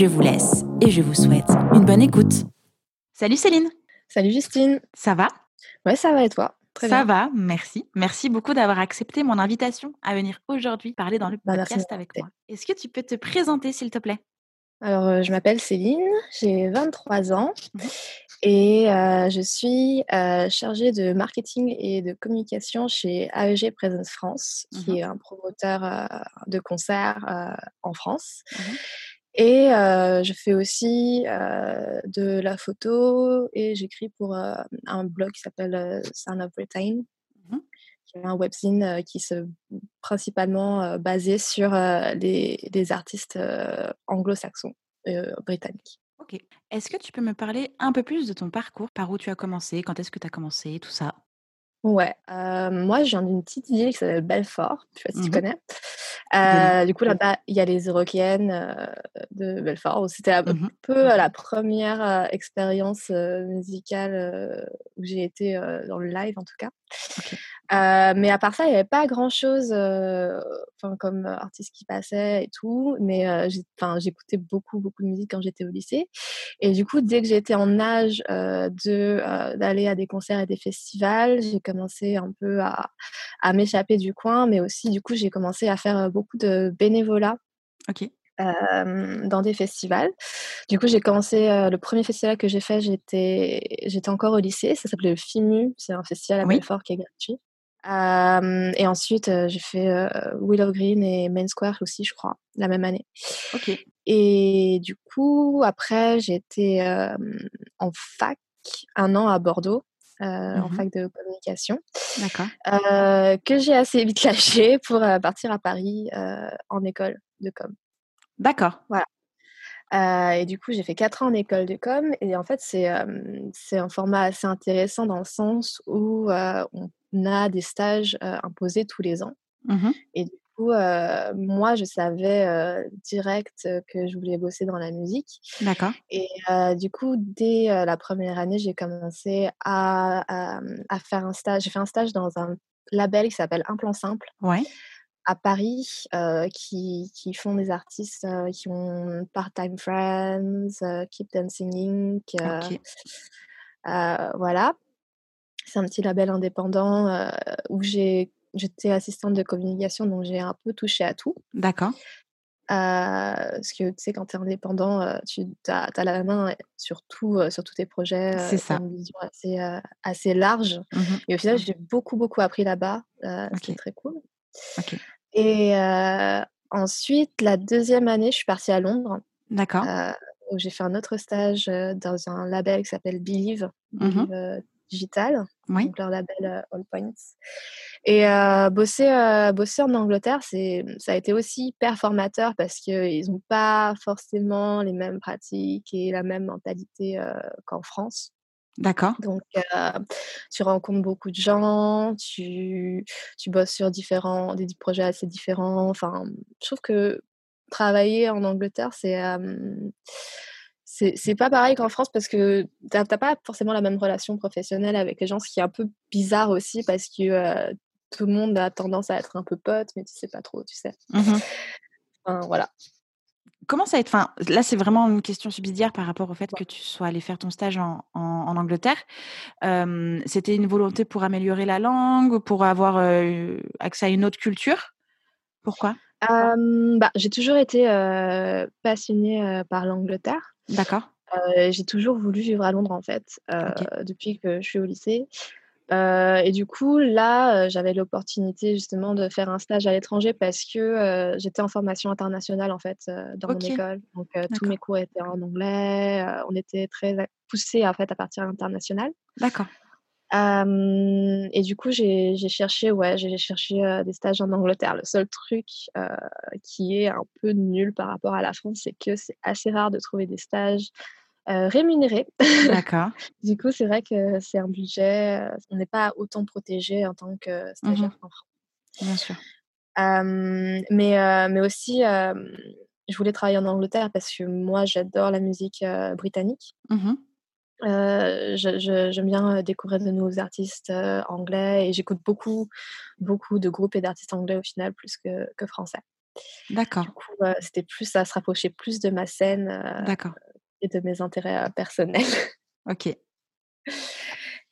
Je vous laisse et je vous souhaite une bonne écoute. Salut Céline. Salut Justine. Ça va? Ouais, ça va et toi? Très Ça va, merci. Merci beaucoup d'avoir accepté mon invitation à venir aujourd'hui parler dans le bah, podcast avec moi. Est-ce que tu peux te présenter s'il te plaît? Alors, euh, je m'appelle Céline, j'ai 23 ans mmh et euh, je suis euh, chargée de marketing et de communication chez AEG Presence France, qui mmh est un promoteur de concerts en France. Mmh et je fais aussi de la photo et j'écris pour un blog qui s'appelle Sound of Britain, mmh qui est un webzine qui se principalement basé sur les, artistes anglo-saxons britanniques. Ok. Est-ce que tu peux me parler un peu plus de ton parcours Par où tu as commencé Quand est-ce que tu as commencé Tout ça? Ouais, moi, je viens d'une petite ville qui s'appelle Belfort, je sais pas si tu mmh connais. Euh, du coup, là-bas, il y a les Eurokéennes de Belfort, c'était un mmh peu la première expérience musicale où j'ai été dans le live, en tout cas. Mais à part ça, il n'y avait pas grand-chose comme artiste qui passait et tout. Mais j'écoutais beaucoup, beaucoup de musique quand j'étais au lycée. Et du coup, dès que j'étais en âge de d'aller à des concerts et des festivals, j'ai commencé un peu à, à m'échapper du coin. Mais aussi, du coup, j'ai commencé à faire beaucoup de bénévolat. Ok. dans des festivals. Du coup, j'ai commencé le premier festival que j'ai fait, j'étais j'étais encore au lycée, ça s'appelait le FIMU, c'est un festival à Belfort qui est gratuit et ensuite, j'ai fait Willow Green et Main Square aussi, je crois, la même année. Ok. Et du coup, après, j'étais en fac un an à Bordeaux. en mmh fac de communication. Que j'ai assez vite lâché pour partir à Paris en école de com. D'accord. Voilà. et du coup, j'ai fait 4 ans en école de com. Et en fait, c'est un format assez intéressant dans le sens où on on a des stages imposés tous les ans. Mmh et du coup, moi, je savais direct que je voulais bosser dans la musique. D'accord. Et du coup, dès la première année, j'ai commencé à, à, faire un stage. J'ai fait un stage dans un label qui s'appelle Un Plan Simple. Ouais à Paris qui, qui, font des artistes qui ont Part-Time Friends, Keep Dancing Inc. voilà. C'est un petit label indépendant où j'ai, j'étais assistante de communication, donc j'ai un peu touché à tout. D'accord. parce que tu sais, quand tu es indépendant, tu as, la main sur, tout, sur tous tes projets. C'est ça. une vision assez, assez large. Mmh Et au final, j'ai beaucoup, beaucoup appris là-bas. C'est très cool. Et ensuite, la deuxième année, je suis partie à Londres. D'accord. où j'ai fait un autre stage dans un label qui s'appelle Believe, mmh Believe digital, donc leur label All Points. Et bosser, bosser en Angleterre, ça a été aussi performateur parce qu'ils n'ont pas forcément les mêmes pratiques et la même mentalité qu'en France. D'accord. Donc, tu rencontres beaucoup de gens, tu, tu bosses sur différents, des projets assez différents. Enfin, je trouve que travailler en Angleterre, c'est c'est pas pareil qu'en France parce que t'as pas forcément la même relation professionnelle avec les gens, ce qui est un peu bizarre aussi parce que euh, tout le monde a tendance à être un peu pote, mais tu sais pas trop, tu sais. Mmh enfin, voilà. Comment ça va être enfin, Là, c'est vraiment une question subsidiaire par rapport au fait que tu sois allé faire ton stage en, en, Angleterre. C'était une volonté pour améliorer la langue, pour avoir euh, accès à une autre culture? Pourquoi? Bah, J'ai toujours été passionnée par l'Angleterre. D'accord. j'ai toujours voulu vivre à Londres en fait, depuis que je suis au lycée. Et du coup, là, j'avais l'opportunité justement de faire un stage à l'étranger parce que j'étais en formation internationale en fait dans mon école. Donc tous mes cours étaient en anglais. on était très poussés en fait à partir international. D'accord. et du coup, j'ai cherché, ouais, j'ai cherché des stages en Angleterre. Le seul truc qui est un peu nul par rapport à la France, c'est que c'est assez rare de trouver des stages rémunéré. D'accord. du coup, c'est vrai que c'est un budget, on n'est pas autant protégé en tant que Mmh stagiaire qu'en France. Bien sûr. mais, mais aussi, je voulais travailler en Angleterre parce que moi, j'adore la musique britannique. Mmh j'aime bien découvrir de nouveaux artistes anglais et j'écoute beaucoup, beaucoup de groupes et d'artistes anglais au final plus que, que français. D'accord. Du coup, c'était plus, ça se rapprochait plus de ma scène et de mes intérêts personnels. Ok.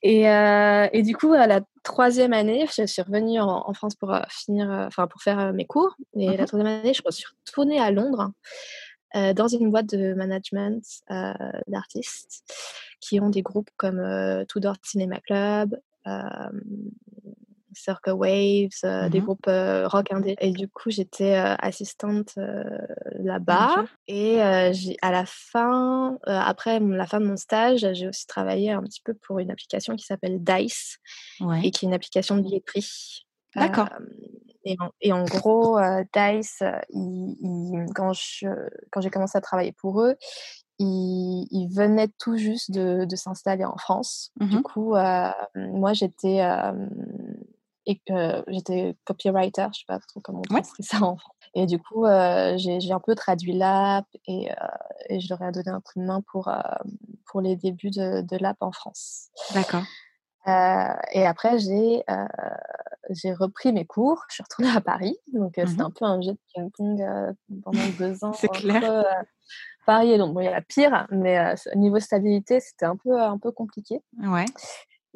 Et, et, du coup, à la troisième année, je suis revenue en, France pour finir, enfin pour faire mes cours. Et la mmh troisième année, je suis retournée à Londres dans une boîte de management d'artistes qui ont des groupes comme Tudor Cinema Club, Circle Waves, des mmh groupes rock indé. Et du coup, j'étais assistante là-bas. Et à la fin, après la fin de mon stage, j'ai aussi travaillé un petit peu pour une application qui s'appelle Dice et qui est une application de billetterie. D'accord. Et en, et en, gros, Dice, quand, quand j'ai commencé à travailler pour eux, ils, venaient tout juste de, de s'installer en France. Du mmh coup, moi, j'étais et j'étais copywriter, je sais pas trop comment on dit ça en français. Et du coup, j'ai un peu traduit l'app et, et, je leur ai donné un coup de main pour, pour les débuts de, de l'app en France. D'accord. et après, j'ai j'ai repris mes cours, je suis retournée à Paris. Donc, mmh c'était un peu un jeu de ping-pong pendant deux ans. C'est clair. Paris et Londres. Bon, il y a pire, mais niveau stabilité, c'était un peu, un peu compliqué. Ouais.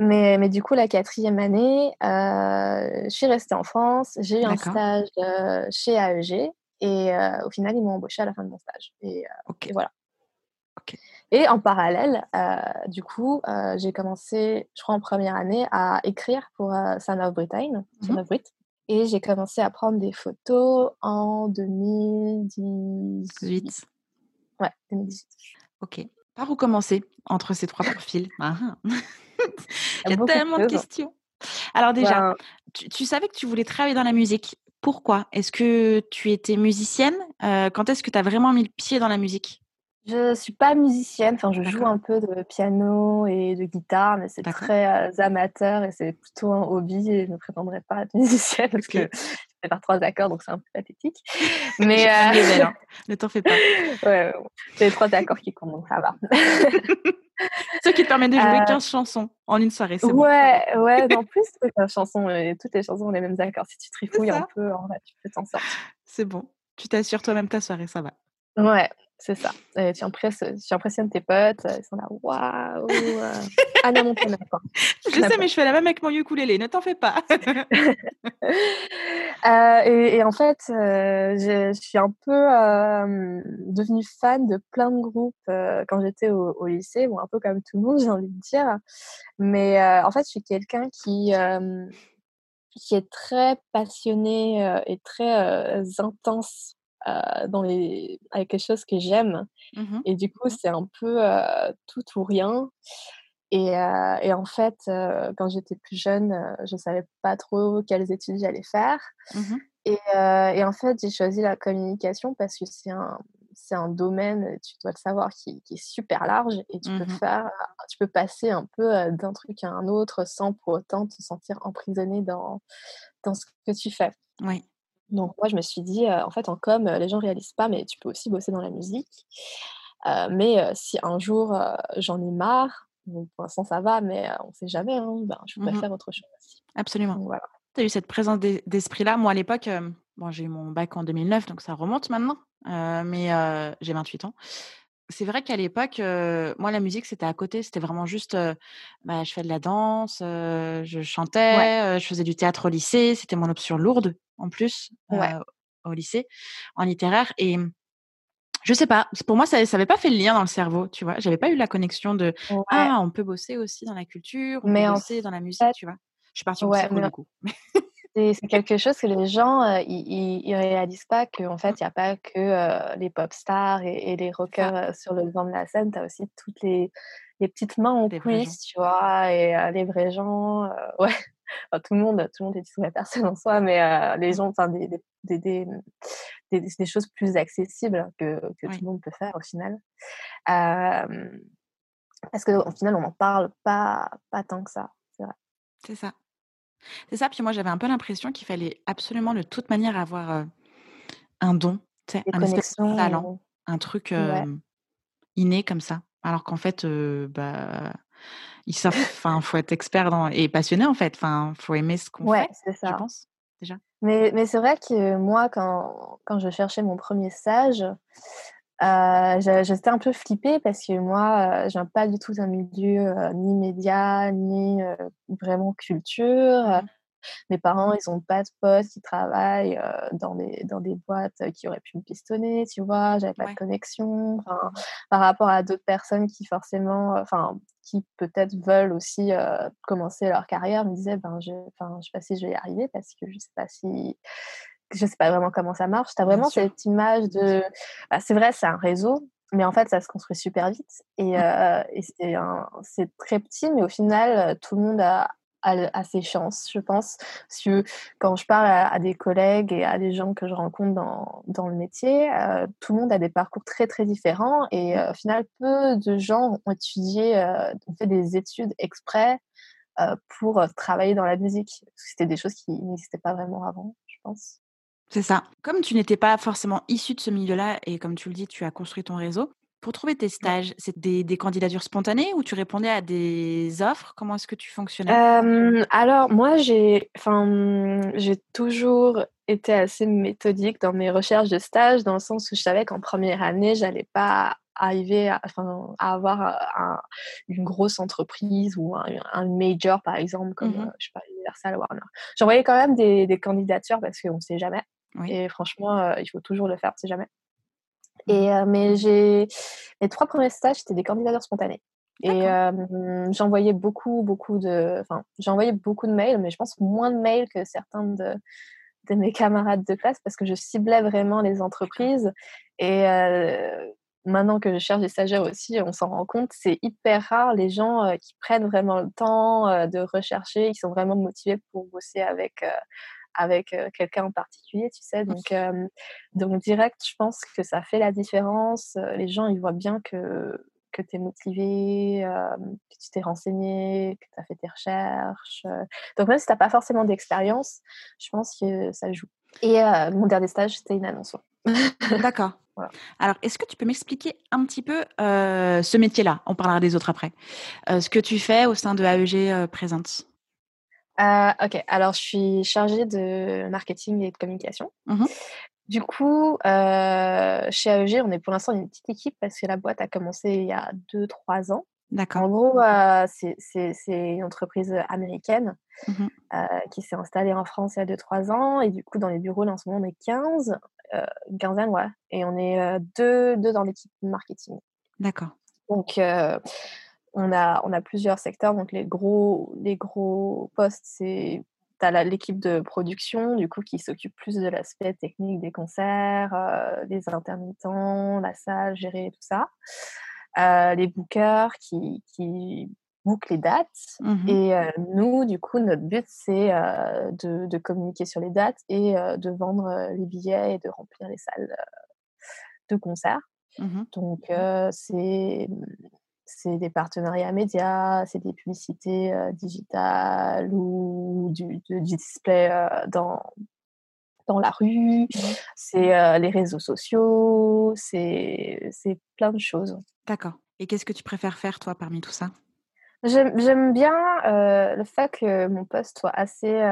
Mais, mais, du coup, la quatrième année, je suis restée en France. J'ai eu un stage chez AEG et au final, ils m'ont embauchée à la fin de mon stage. Et, voilà. Et en parallèle, du coup, j'ai commencé, je crois en première année, à écrire pour Son of Britain, Son of Brit. Et j'ai commencé à prendre des photos en 2018. Ouais, 2018. Ok. Par où commencer entre ces trois profils? Ah, ah. Il y a tellement de, questions. Alors déjà, ben tu, savais que tu voulais travailler dans la musique. Pourquoi? Est-ce que tu étais musicienne? Euh, Quand est-ce que tu as vraiment mis le pied dans la musique? Je suis pas musicienne, enfin je joue un peu de piano et de guitare, mais c'est très euh, amateur et c'est plutôt un hobby et je ne prétendrai pas être musicienne parce que par trois accords donc c'est un peu pathétique. Mais euh... hein. ne t'en fais pas. ouais, c'est les trois accords qui comptent donc ça va. Ce qui te permet de jouer 15 euh, chansons en une soirée, c'est Ouais, bon. ouais, en plus, chansons, euh, toutes les chansons ont les mêmes accords. Si tu trifouilles un peu, en tu peux t'en sortir. C'est bon. Tu t'assures toi-même ta soirée, ça va. Ouais, c'est ça. Tu, impressionnes, tes potes, ils sont là, waouh Anna Montana, quoi. Je sais, mais je fais la même avec mon ukulélé, ne t'en fais pas. euh, et, et, en fait, euh, je, suis un peu euh, devenue fan de plein de groupes euh, quand j'étais au, au, lycée, bon, un peu comme tout le monde, j'ai envie de dire. Mais en fait, je suis quelqu'un qui qui est très passionné et très intense euh, dans les, avec quelque chose que j'aime. Mmh et du coup, c'est un peu tout ou rien. Et, et en fait, quand j'étais plus jeune, je ne savais pas trop quelles études j'allais faire. Mmh et, et, en fait, j'ai choisi la communication parce que c'est un, c'est un domaine, tu dois le savoir, qui, qui est super large et tu peux mmh faire, tu peux passer un peu d'un truc à un autre sans pour autant te sentir emprisonné dans, dans ce que tu fais. Oui. Donc moi, je me suis dit, en fait, en com, les gens réalisent pas, mais tu peux aussi bosser dans la musique. mais si un jour j'en ai marre, pour l'instant ça va, mais on ne sait jamais, hein, ben, je mmh faire autre chose aussi. Absolument. voilà. Tu as eu cette présence d'esprit-là. Moi, à l'époque, bon, j'ai eu mon bac en 2009, donc ça remonte maintenant, mais j'ai 28 ans c'est vrai qu'à l'époque, moi, la musique, c'était à côté. C'était vraiment juste, bah, je fais de la danse, je chantais, je faisais du théâtre au lycée. C'était mon option lourde, en plus, au lycée, en littéraire. Et je sais pas, pour moi, ça n'avait pas fait le lien dans le cerveau, tu vois? J'avais pas eu la connexion de ah, on peut bosser aussi dans la culture, on peut bosser dans la musique, tu vois? Je suis partie au cerveau du coup. c'est quelque chose que les gens, ils, réalisent pas qu'en fait, il n'y a pas que les pop stars et, les rockers sur le devant de la scène. Tu as aussi toutes les, les petites mains en coulisses, tu vois, et les vrais gens. ouais, tout le monde, tout le monde est une personne en soi, mais les gens, enfin, des, des, des, des, choses plus accessibles que, que tout le monde peut faire au final. parce qu'au final, on n'en parle pas, pas tant que ça, c'est vrai. C'est ça. C'est ça. Puis moi, j'avais un peu l'impression qu'il fallait absolument de toute manière avoir un don, un espèce de talent, un truc inné comme ça. Alors qu'en fait, bah, ils savent, enfin, faut être expert dans, et passionné en fait. Enfin, faut aimer ce qu'on ouais, fait. ça. Je pense déjà. Mais, mais c'est vrai que moi, quand, quand je cherchais mon premier stage, euh, j'étais un peu flippée parce que moi, je viens pas du tout d'un milieu ni média, ni vraiment culture. Mmh mes parents, ils ont pas de potes qui travaillent dans, des, dans des boîtes qui auraient pu me pistonner, tu vois. J'avais pas de connexion. par rapport à d'autres personnes qui forcément, enfin, qui peut-être veulent aussi commencer leur carrière, me disaient, ben, je, enfin, je sais pas si je vais y arriver parce que je sais pas si je sais pas vraiment comment ça marche. Tu as vraiment cette image de. Bah, c'est vrai, c'est un réseau, mais en fait, ça se construit super vite. Et, mmh. et c'est très petit, mais au final, tout le monde a, à, ses chances, je pense. Parce que quand je parle à, des collègues et à des gens que je rencontre dans, dans le métier, euh, tout le monde a des parcours très très différents et euh, au final, peu de gens ont étudié, euh, ont fait des études exprès pour travailler dans la musique. C'était des choses qui n'existaient pas vraiment avant, je pense. C'est ça. Comme tu n'étais pas forcément issu de ce milieu-là et comme tu le dis, tu as construit ton réseau, pour trouver tes stages, c'est des, des, candidatures spontanées ou tu répondais à des offres? Comment est-ce que tu fonctionnais? Alors, moi, j'ai toujours été assez méthodique dans mes recherches de stages, dans le sens où je savais qu'en première année, j'allais pas arriver à, à avoir une grosse entreprise ou un, major, par exemple, comme mmh je sais pas, Universal Warner. J'envoyais quand même des, des candidatures parce qu'on ne sait jamais. Et franchement, il faut toujours le faire, on ne sait jamais. Et, mais j'ai mes trois premiers stages, c'était des candidatures spontanées. Et j'envoyais beaucoup, beaucoup de, enfin, j'envoyais beaucoup de mails, mais je pense moins de mails que certains de, de mes camarades de classe parce que je ciblais vraiment les entreprises. Et maintenant que je cherche des stagiaires aussi, on s'en rend compte, c'est hyper rare les gens qui prennent vraiment le temps de rechercher, qui sont vraiment motivés pour bosser avec avec quelqu'un en particulier, tu sais. Donc, donc, direct, je pense que ça fait la différence. Les gens, ils voient bien que, que tu es motivé, que tu t'es renseigné, que tu as fait tes recherches. Donc, même si tu n'as pas forcément d'expérience, je pense que ça joue. Et mon dernier stage, c'était une annonce. D'accord. Alors, est-ce que tu peux m'expliquer un petit peu ce métier-là? On parlera des autres après. ce que tu fais au sein de AEG Présente euh, ok, alors je suis chargée de marketing et de communication. Mmh du coup, euh, chez AEG, on est pour l'instant une petite équipe parce que la boîte a commencé il y a 2-3 ans. D'accord. En gros, euh, c'est une entreprise américaine mmh qui s'est installée en France il y a 2-3 ans. Et du coup, dans les bureaux, là, en ce moment, on est 15, une quinzaine, ouais. Et on est deux, deux dans l'équipe marketing. D'accord. Donc, on a, on a plusieurs secteurs. Donc, les gros, les gros postes, c'est l'équipe de production, du coup, qui s'occupe plus de l'aspect technique des concerts, euh, les intermittents, la salle, gérer tout ça. Euh, les bookers qui, qui bookent les dates. Mmh et euh, nous, du coup, notre but, c'est de, de, communiquer sur les dates et de vendre les billets et de remplir les salles de concert. Mmh Donc, c'est c'est des partenariats médias, c'est des publicités digitales ou du, display dans, dans la rue, mmh c'est les réseaux sociaux, c'est plein de choses. D'accord. Et qu'est-ce que tu préfères faire, toi, parmi tout ça? J'aime bien le fait que mon poste soit assez...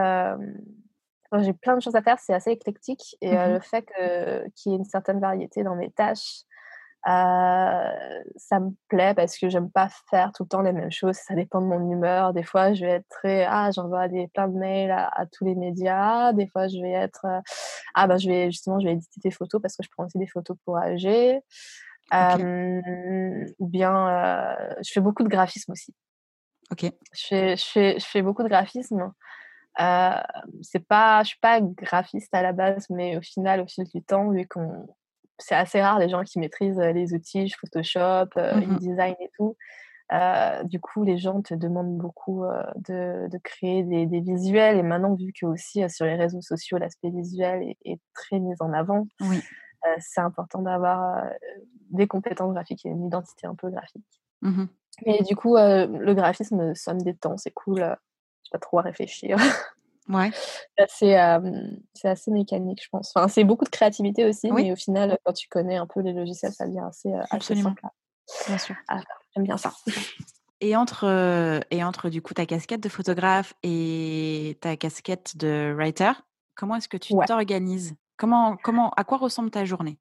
j'ai plein de choses à faire, c'est assez éclectique. Et mmh le fait qu'il y ait une certaine variété dans mes tâches, euh, ça me plaît parce que j'aime pas faire tout le temps les mêmes choses. Ça dépend de mon humeur. Des fois, je vais être très ah j'envoie des plein de mails à, tous les médias. Des fois, je vais être euh, ah ben je vais justement je vais éditer des photos parce que je prends aussi des photos pour AG. ou bien je fais beaucoup de graphisme aussi. Ok. Je fais, je fais, je fais beaucoup de graphisme. Euh, c'est pas, je suis pas graphiste à la base, mais au final, au fil du temps, vu qu'on c'est assez rare les gens qui maîtrisent les outils Photoshop, mmh InDesign et tout. du coup, les gens te demandent beaucoup de, créer des, visuels. Et maintenant, vu que aussi sur les réseaux sociaux, l'aspect visuel est, très mis en avant, c'est important d'avoir des compétences graphiques et une identité un peu graphique. Mmh et du coup, le graphisme, ça me détend, c'est cool. Je pas trop à réfléchir. Ouais. C'est assez mécanique, je pense. Enfin, c'est beaucoup de créativité aussi, mais au final, quand tu connais un peu les logiciels, ça devient assez, assez simple. Bien sûr. J'aime bien ça. Et entre, et entre du coup ta casquette de photographe et ta casquette de writer, comment est-ce que tu t'organises? Comment, comment, À quoi ressemble ta journée?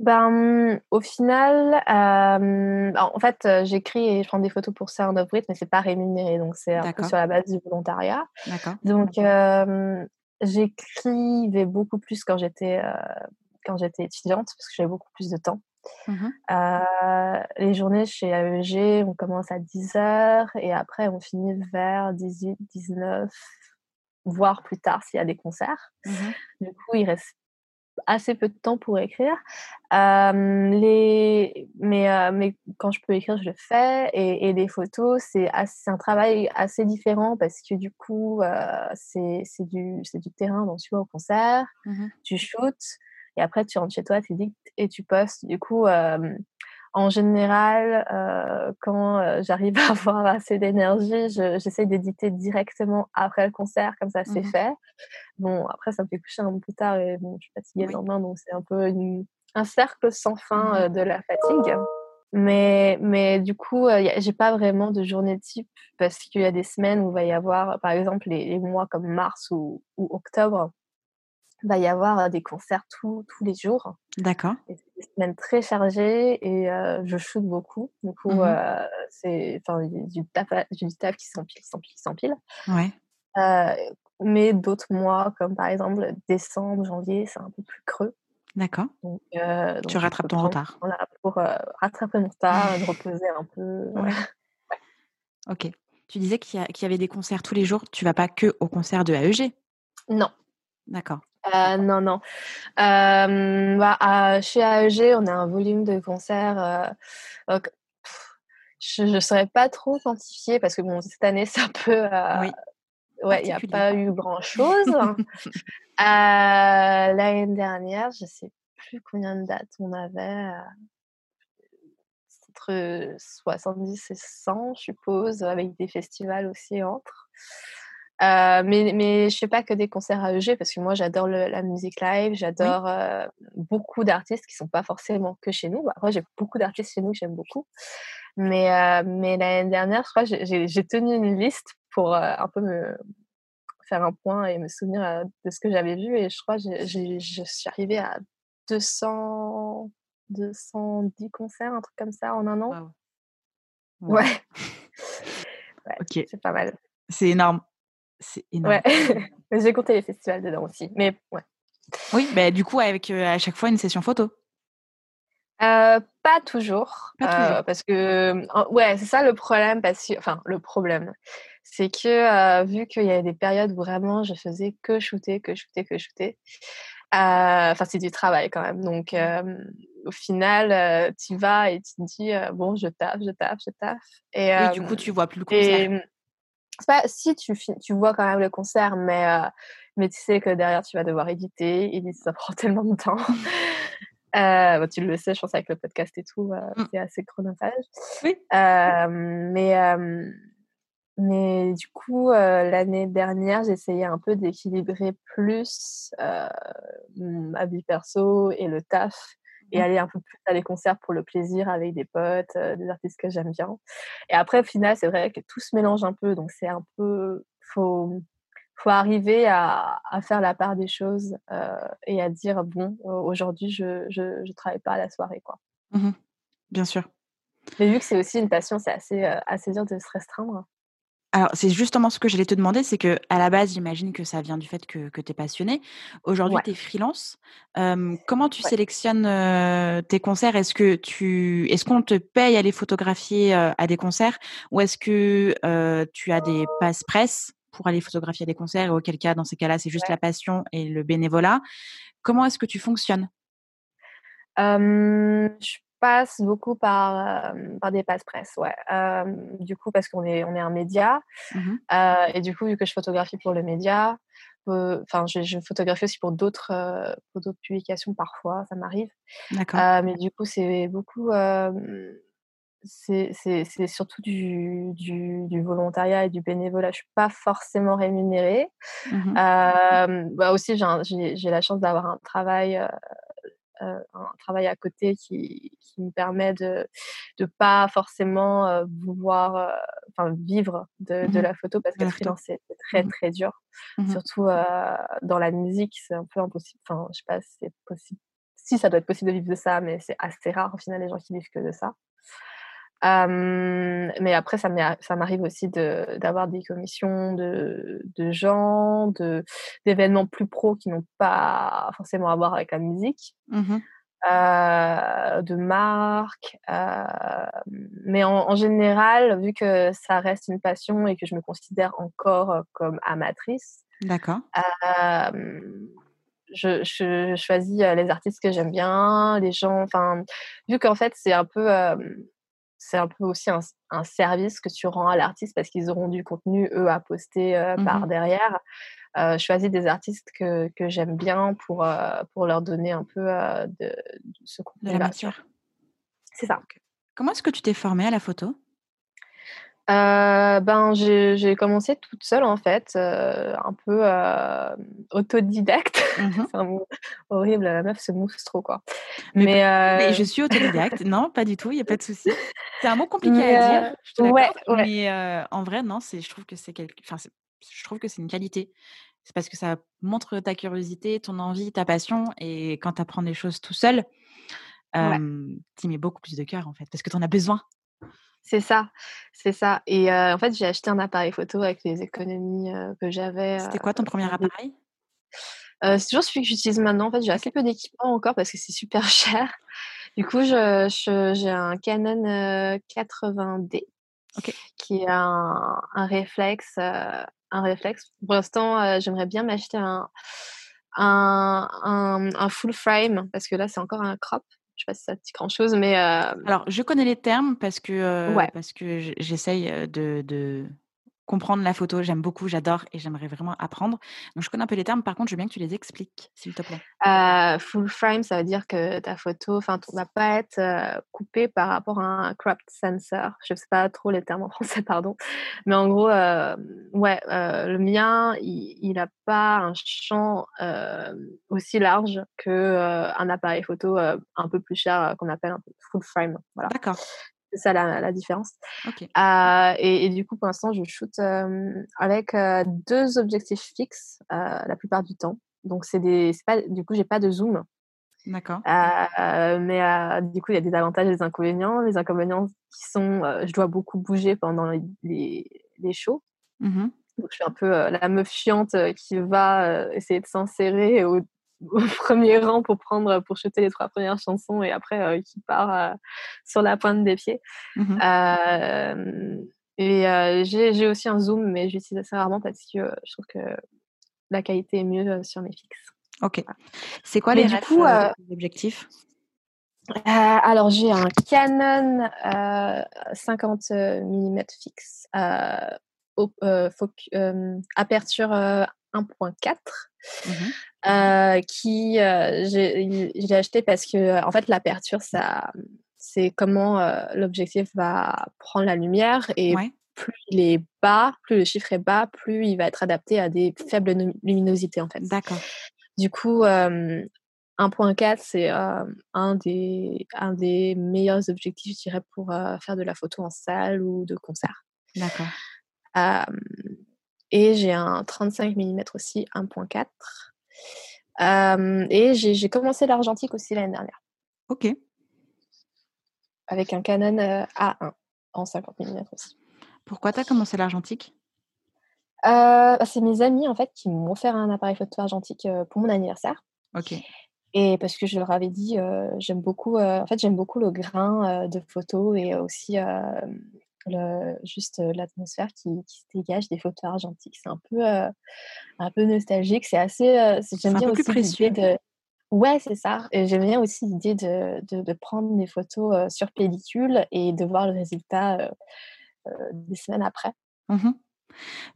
Ben, au final, en fait, j'écris et je prends des photos pour Sound of Brit, mais c'est pas rémunéré, donc c'est un peu sur la base du volontariat. Donc, j'écrivais beaucoup plus quand j'étais quand j'étais étudiante parce que j'avais beaucoup plus de temps. Mmh les journées chez AEG, on commence à 10h et après on finit vers 18, 19, voire plus tard s'il y a des concerts. Mmh du coup, il reste assez peu de temps pour écrire. les... mais, mais quand je peux écrire, je le fais. Et, les photos, c'est un travail assez différent parce que du coup, c'est du, du terrain. Donc, tu vas au concert, mmh tu shootes, et après, tu rentres chez toi, tu dictes et tu postes. Du coup, en général, euh, quand euh, j'arrive à avoir assez d'énergie, j'essaie d'éditer directement après le concert, comme ça c'est mmh fait. Bon, après, ça me fait coucher un peu plus tard et bon, je suis fatiguée le lendemain, donc c'est un peu un cercle sans fin mmh euh, de la fatigue. Mais, mais du coup, j'ai pas vraiment de journée type parce qu'il y a des semaines où il va y avoir, par exemple, les, mois comme mars ou, ou octobre, va y avoir des concerts tous, tous les jours. D'accord. C'est des semaines très chargées et je shoot beaucoup. Du coup, mmh c'est enfin, du taf, du taf qui s'empile, s'empile, s'empile. Ouais. mais d'autres mois, comme par exemple décembre, janvier, c'est un peu plus creux. D'accord. Donc, tu rattrapes ton retard. pour rattraper mon retard, me reposer un peu. Ouais. Ok. Tu disais qu'il y, y, avait des concerts tous les jours. Tu vas pas que au concert de AEG Non. D'accord. Euh, non, non. Euh, bah, chez AEG, on a un volume de concerts. Euh, je ne saurais pas trop quantifier parce que bon, cette année, c'est un peu. oui. Ouais, il n'y a pas eu grand-chose. L'année dernière, je ne sais plus combien de dates on avait. entre 70 et 100, je suppose, avec des festivals aussi entre. Euh, mais, mais je fais pas que des concerts à EG parce que moi j'adore la musique live, j'adore euh, beaucoup d'artistes qui sont pas forcément que chez nous. Après j'ai beaucoup d'artistes chez nous que j'aime beaucoup. Mais, euh, mais l'année dernière, je crois j'ai tenu une liste pour un peu me faire un point et me souvenir de ce que j'avais vu et je crois que je suis arrivée à 200, 210 concerts, un truc comme ça en un an. Ouais. ouais ok. C'est pas mal. C'est énorme. C'est énorme. Ouais. J'ai compté les festivals dedans aussi. Mais ouais. Oui, bah, du coup, avec à chaque fois une session photo. pas toujours. Pas toujours. parce que, ouais, c'est ça le problème. Parce que, enfin, le problème, c'est que vu qu'il y avait des périodes où vraiment je faisais que shooter, que shooter, que shooter, enfin, c'est du travail quand même. Donc, mmh. au final, tu vas et tu te dis, bon, je taffe, je taffe, je taffe. Et, oui, du coup, tu vois plus le concert. Pas si tu, tu vois quand même le concert, mais, euh, mais tu sais que derrière tu vas devoir éditer, et ça prend tellement de temps. Euh, tu le sais, je pense avec le podcast et tout, euh, mmh. c'est assez chronophage. Oui. mais, mais du coup, l'année dernière, j'essayais un peu d'équilibrer plus ma vie perso et le taf et mmh. aller un peu plus à des concerts pour le plaisir avec des potes, des artistes que j'aime bien. Et après, au final, c'est vrai que tout se mélange un peu, donc c'est un peu. Faut, faut arriver à, à, faire la part des choses et à dire bon, aujourd'hui, je, ne travaille pas à la soirée. Quoi. Mmh bien sûr. Mais vu que c'est aussi une passion, c'est assez, assez dur de se restreindre. Alors, c'est justement ce que j'allais te demander, c'est que à la base, j'imagine que ça vient du fait que, que tu es passionné. Aujourd'hui, tu es freelance. comment tu sélectionnes tes concerts? Est-ce que tu, est-ce qu'on te paye à les photographier à des concerts, ou est-ce que tu as des passes presse pour aller photographier des concerts? Et auquel cas, dans ces cas-là, c'est juste la passion et le bénévolat. Comment est-ce que tu fonctionnes? Je passe beaucoup par, par des passes presse, ouais. du coup, parce qu'on est, on est un média. Mmh et du coup, vu que je photographie pour le média, enfin, je, je, photographie aussi pour d'autres d'autres publications parfois, ça m'arrive. D'accord. mais du coup, c'est beaucoup c'est surtout du, du, du, volontariat et du bénévolat. Je ne suis pas forcément rémunérée. Mmh bah aussi, j'ai la chance d'avoir un travail, euh, euh, un travail à côté qui, qui me permet de ne pas forcément euh, vouloir enfin vivre de, de, mmh la photo parce que le freelance, c'est très, mmh très dur. Surtout dans la musique, c'est un peu impossible. Enfin, je sais pas si c'est possible. Si, ça doit être possible de vivre de ça, mais c'est assez rare au final les gens qui vivent que de ça mais après, ça m'arrive aussi d'avoir des commissions de, de gens, d'événements plus pros qui n'ont pas forcément à voir avec la musique, mmh de marques. mais en, général, vu que ça reste une passion et que je me considère encore comme amatrice, D'accord. Je, je, choisis les artistes que j'aime bien, les gens, enfin, vu qu'en fait, c'est un peu c'est un peu aussi un, service que tu rends à l'artiste parce qu'ils auront du contenu, eux, à poster mmh par derrière. Euh, je choisis des artistes que, que j'aime bien pour, pour leur donner un peu de, ce contenu. De la. C'est ça. Comment est-ce que tu t'es formée à la photo? Euh, ben, j'ai commencé toute seule en fait, euh, un peu euh, autodidacte. Mmh c'est un mot horrible, la meuf se mousse trop quoi. Mais, je suis autodidacte, non, pas du tout, il n'y a pas de souci. C'est un mot compliqué à dire, je te ouais, mais en vrai, non, je trouve que c'est quelque... enfin, je trouve que c'est une qualité. C'est parce que ça montre ta curiosité, ton envie, ta passion, et quand tu apprends des choses tout seul, tu y mets beaucoup plus de cœur en fait, parce que tu en as besoin. C'est ça, c'est ça. Et en fait, j'ai acheté un appareil photo avec les économies que j'avais. C'était quoi ton premier appareil? C'est toujours celui que j'utilise maintenant. En fait, j'ai assez peu d'équipement encore parce que c'est super cher. Du coup, je, j'ai un Canon 80D qui a un, un réflexe. un réflexe. Pour l'instant, j'aimerais bien m'acheter un, un, un, full frame parce que là, c'est encore un crop. Je sais pas si ça dit grand chose, mais. Alors, je connais les termes parce que, parce que j'essaye de, comprendre la photo. J'aime beaucoup, j'adore et j'aimerais vraiment apprendre. Donc, je connais un peu les termes. Par contre, je veux bien que tu les expliques, s'il te plaît. Euh, full frame, ça veut dire que ta photo ne va pas être euh, coupée par rapport à un cropped sensor. Je ne sais pas trop les termes en français, pardon. Mais en gros, euh, ouais, le mien, il n'a pas un champ aussi large qu'un appareil photo un peu plus cher qu'on appelle un full frame. Voilà. D'accord. C'est ça la, différence. Euh, et, du coup, pour l'instant, je shoot avec deux objectifs fixes la plupart du temps. Donc, c'est des, pas, du coup, j'ai pas de zoom. D'accord. mais du coup, il y a des avantages et des inconvénients. Les inconvénients qui sont, je dois beaucoup bouger pendant les, les, shows. Mmh Donc, je suis un peu la meuf chiante qui va essayer de s'insérer au au premier rang pour prendre pour chuter les trois premières chansons et après euh, qui part euh, sur la pointe des pieds. Mmh euh, et j'ai aussi un zoom, mais j'utilise assez rarement parce que je trouve que la qualité est mieux sur mes fixes. Ok. C'est quoi les du coup, objectifs? alors j'ai un Canon 50 mm fixe, aperture 1.4 euh, qui euh, j'ai acheté parce que en fait l'aperture ça c'est comment euh, l'objectif va prendre la lumière et plus il est bas, plus le chiffre est bas, plus il va être adapté à des faibles luminosités en fait. D'accord. Du coup, 1.4 c'est un des un des meilleurs objectifs je dirais pour faire de la photo en salle ou de concert. D'accord. Et j'ai un 35 mm aussi 1.4 et j'ai commencé l'argentique aussi l'année dernière. Ok. Avec un Canon A1 en 50 mm aussi. Pourquoi tu as commencé l'argentique? Bah, C'est mes amis en fait qui m'ont offert un appareil photo argentique pour mon anniversaire. Ok. Et parce que je leur avais dit, j'aime beaucoup, en fait, j'aime beaucoup le grain de photo et aussi le, juste l'atmosphère qui, qui, se dégage des photos argentiques. C'est un peu, un peu nostalgique. C'est assez. J'aime bien aussi l'idée de. Ouais, c'est ça. J'aime bien aussi l'idée de, de, prendre des photos sur pellicule et de voir le résultat des semaines après. Mmh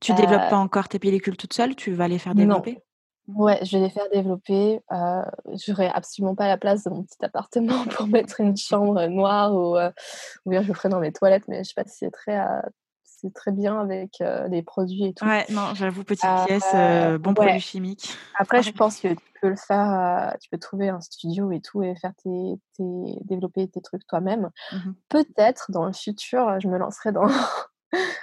tu développes pas encore tes pellicules toute seule? Tu vas les faire développer? Ouais, je vais les faire développer. Euh, J'aurais absolument pas la place dans mon petit appartement pour mettre une chambre noire ou, ou bien je le ferai dans mes toilettes, mais je sais pas si c'est très, c'est très bien avec les produits et tout. Ouais, non, j'avoue, petite pièce, bon produit chimique. Après, je pense que tu peux le faire, tu peux trouver un studio et tout et faire tes, tes développer tes trucs toi-même. Mmh Peut-être dans le futur, je me lancerai dans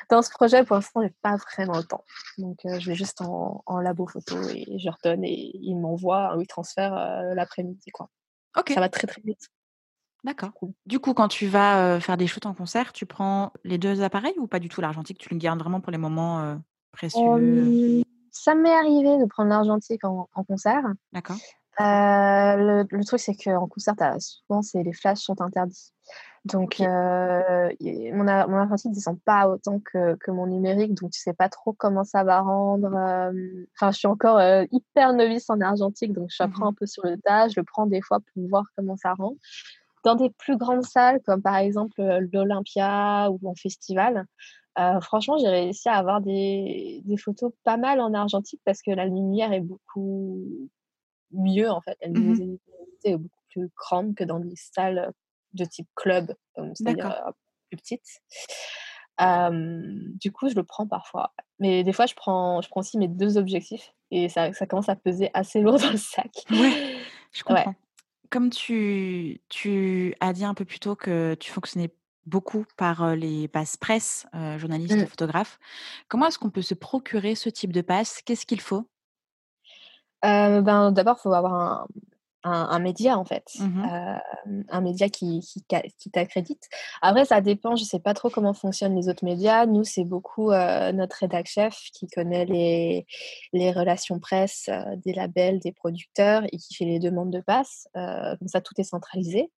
dans ce projet, pour l'instant, j'ai pas vraiment le temps. Donc, euh, je vais juste en, labo photo et je redonne et il m'envoie ou il transfère euh, l'après-midi. Quoi. Ça va très très vite. D'accord. Du coup, quand tu vas euh, faire des shoots en concert, tu prends les deux appareils ou pas du tout l'argentique? Tu le gardes vraiment pour les moments précieux Ça m'est arrivé de prendre l'argentique en, concert. D'accord. Le, le, truc, c'est qu'en concert, souvent, les flashs sont interdits. Donc, euh, mon, mon informatique ne descend pas autant que, que, mon numérique, donc tu sais pas trop comment ça va rendre. Enfin, je suis encore hyper novice en argentique, donc j'apprends mmh un peu sur le tas. Je le prends des fois pour voir comment ça rend. Dans des plus grandes salles, comme par exemple l'Olympia ou en festival, euh, franchement, j'ai réussi à avoir des, des, photos pas mal en argentique parce que la lumière est beaucoup mieux en fait. La mmh est beaucoup plus grande que dans des salles de type club, c'est-à-dire euh, plus petite. du coup, je le prends parfois. Mais des fois, je prends, je prends aussi mes deux objectifs et ça, ça commence à peser assez lourd dans le sac. Ouais, je comprends. Comme tu, tu as dit un peu plus tôt que tu fonctionnais beaucoup par les passes presse, journalistes, mmh. photographes, comment est-ce qu'on peut se procurer ce type de passe? Qu'est-ce qu'il faut? Ben, D'abord, il faut avoir un, un, média en fait, mmh euh, un média qui, qui, t'accrédite. Après, ça dépend, je sais pas trop comment fonctionnent les autres médias. Nous, c'est beaucoup euh, notre rédac chef qui connaît les, les relations presse euh, des labels, des producteurs et qui fait les demandes de passe. comme ça, tout est centralisé.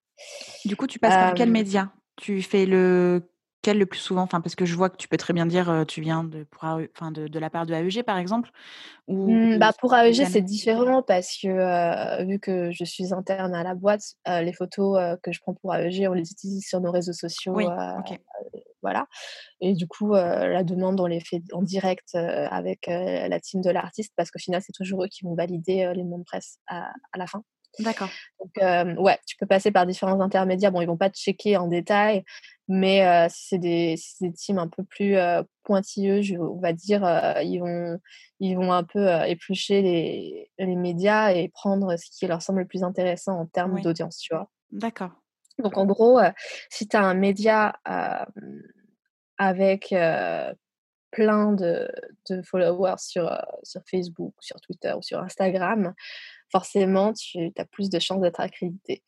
Du coup, tu passes par quel média? Tu fais le quel le plus souvent enfin, Parce que je vois que tu peux très bien dire tu viens de, pour enfin, de, de, la part de AEG, par exemple. Ou, mmh, bah, pour AEG, c'est différent parce que vu que je suis interne à la boîte, les photos que je prends pour AEG, on les utilise sur nos réseaux sociaux. Oui, voilà. Et du coup, la demande, on les fait en direct avec la team de l'artiste parce qu'au final, c'est toujours eux qui vont valider les noms de presse à, à la fin. D'accord. Donc, ouais, tu peux passer par différents intermédiaires. Bon, ils vont pas te checker en détail, mais si c'est des, des, teams un peu plus pointilleux, on va dire, ils, vont, ils vont un peu éplucher les, les, médias et prendre ce qui leur semble le plus intéressant en termes d'audience, tu vois? D'accord. Donc, en gros, si tu as un média avec plein de, de, followers sur, sur Facebook, sur Twitter ou sur Instagram, forcément, tu as plus de chances d'être accrédité.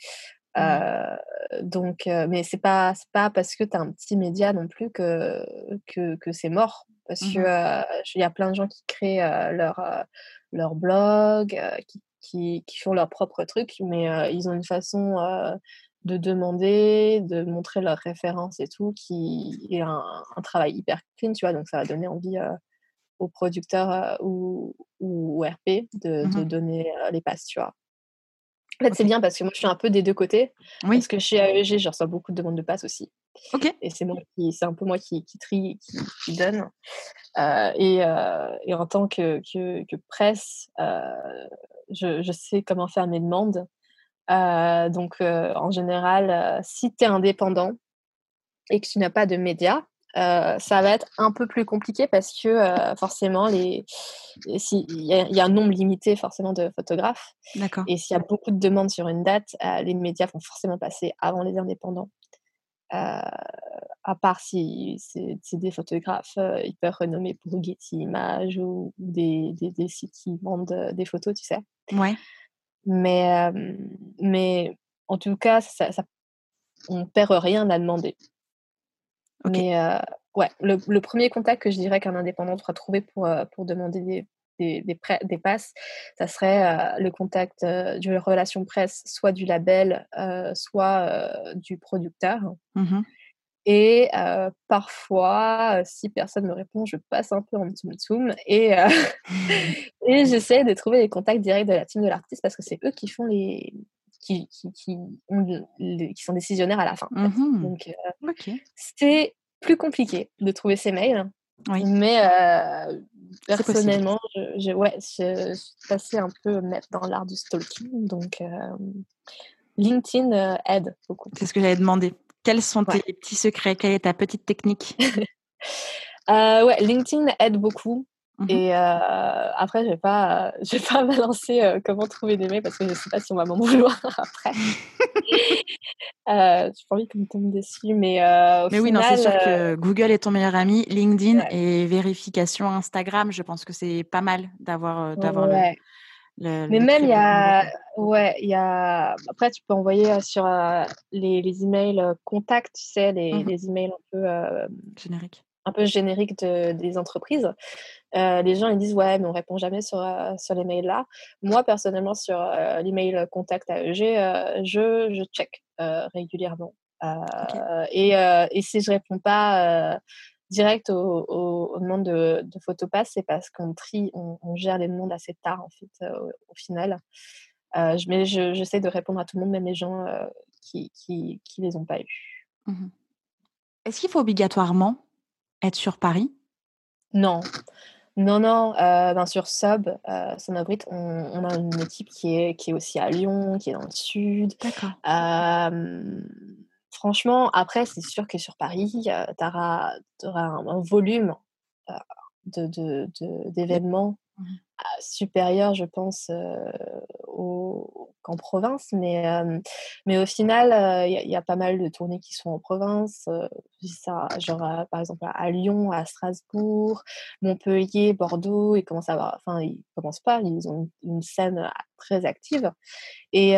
Mmh. donc, mais c'est pas pas parce que tu as un petit média non plus que que, que c'est mort parce qu'il que il y a plein de gens qui créent leur leur blog, qui, qui, qui, font leur propre truc, mais ils ont une façon de demander, de montrer leurs références et tout, qui est un, un, travail hyper clean, tu vois, donc ça va donner envie aux producteurs ou, ou, RP de, de mmh donner les passes, tu vois. En fait, c'est bien parce que moi, je suis un peu des deux côtés. Oui. Parce que chez AEG, je reçois beaucoup de demandes de passe aussi. Et c'est moi qui, c'est un peu moi qui, qui trie, qui, qui donne. Euh, et, euh, et, en tant que, que, que presse, euh, je, je, sais comment faire mes demandes. Donc, en général, si tu es indépendant et que tu n'as pas de médias, euh, ça va être un peu plus compliqué parce que euh, forcément, il y, a un nombre limité forcément de photographes. D'accord. Et s'il y a beaucoup de demandes sur une date, euh, les médias vont forcément passer avant les indépendants. à part si c'est des photographes hyper renommés pour Getty Images ou, des, des, sites qui vendent des photos, tu sais. Ouais. Mais, mais en tout cas, ça, ça, on perd rien à demander. Mais euh, ouais, le, le, premier contact que je dirais qu'un indépendant devra trouver pour, euh, pour demander des, des, des, des, passes, ça serait euh, le contact d'une relation presse, soit du label, soit du producteur. Mmh Et parfois, si personne me répond, je passe un peu en tsum et, et j'essaie de trouver les contacts directs de la team de l'artiste parce que c'est eux qui font les, qui, qui, qui, ont qui, sont décisionnaires à la fin. Mmh Donc, c'est plus compliqué de trouver ces mails. Mais personnellement, je, ouais, je, suis passée un peu mettre dans l'art du stalking. Donc, LinkedIn aide beaucoup. C'est ce que j'avais demandé. Quels sont tes petits secrets? Quelle est ta petite technique? Euh, ouais, LinkedIn aide beaucoup. Mmh et euh, après, je vais pas, je vais pas balancer euh, comment trouver des mails parce que je sais pas si on va m'en vouloir après. euh, j'ai pas envie qu'on me tombe dessus, mais au Mais oui, non, c'est sûr que Google est ton meilleur ami, LinkedIn et vérification Instagram. Je pense que c'est pas mal d'avoir d'avoir le mais même, il y a. Ouais, il y a. Après, tu peux envoyer sur les, les, emails contacts, tu sais, les, mmh les emails un peu. génériques. Un peu génériques de, des entreprises. Les gens, ils disent, ouais, mais on répond jamais sur, sur les mails là. Moi, personnellement, sur l'email contact AEG, je, je check régulièrement. et, et, si je réponds pas direct au, au, demande de, de Photopass, c'est parce qu'on trie, on, gère les demandes assez tard en fait euh, au, final. Euh, mais j'essaie de répondre à tout le monde, même les gens euh, qui, qui, qui les ont pas eu. Mmh Est-ce qu'il faut obligatoirement être sur Paris? Non. Non, non, ben sur Sub, euh, on, on, a une équipe qui est, qui est aussi à Lyon, qui est dans le sud. D'accord. Franchement, après, c'est sûr que sur Paris, tu auras, un, volume d'événements de, mmh supérieur, je pense, qu'en province. Mais, mais au final, il y, a pas mal de tournées qui sont en province. ça, genre, par exemple, à Lyon, à Strasbourg, Montpellier, Bordeaux, ils commencent à avoir, enfin, ils commencent pas, ils ont une, scène très active. Et,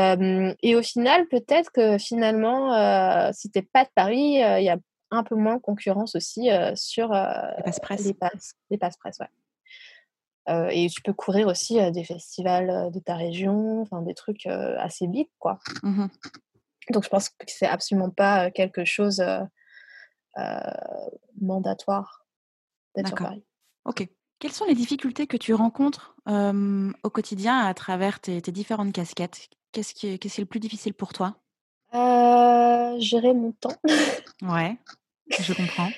et au final, peut-être que finalement, si tu n'es pas de Paris, il y a un peu moins de concurrence aussi sur les passe-presse. Les, passe, les passe-presse, ouais. Euh, et tu peux courir aussi des festivals de ta région, enfin des trucs assez big, quoi. Mmh Donc je pense que c'est absolument pas quelque chose mandatoire d'être sur Paris. Ok. Quelles sont les difficultés que tu rencontres au quotidien à travers tes, différentes casquettes? Qu'est-ce qui, est, qui est le plus difficile pour toi? Gérer mon temps. ouais, je comprends.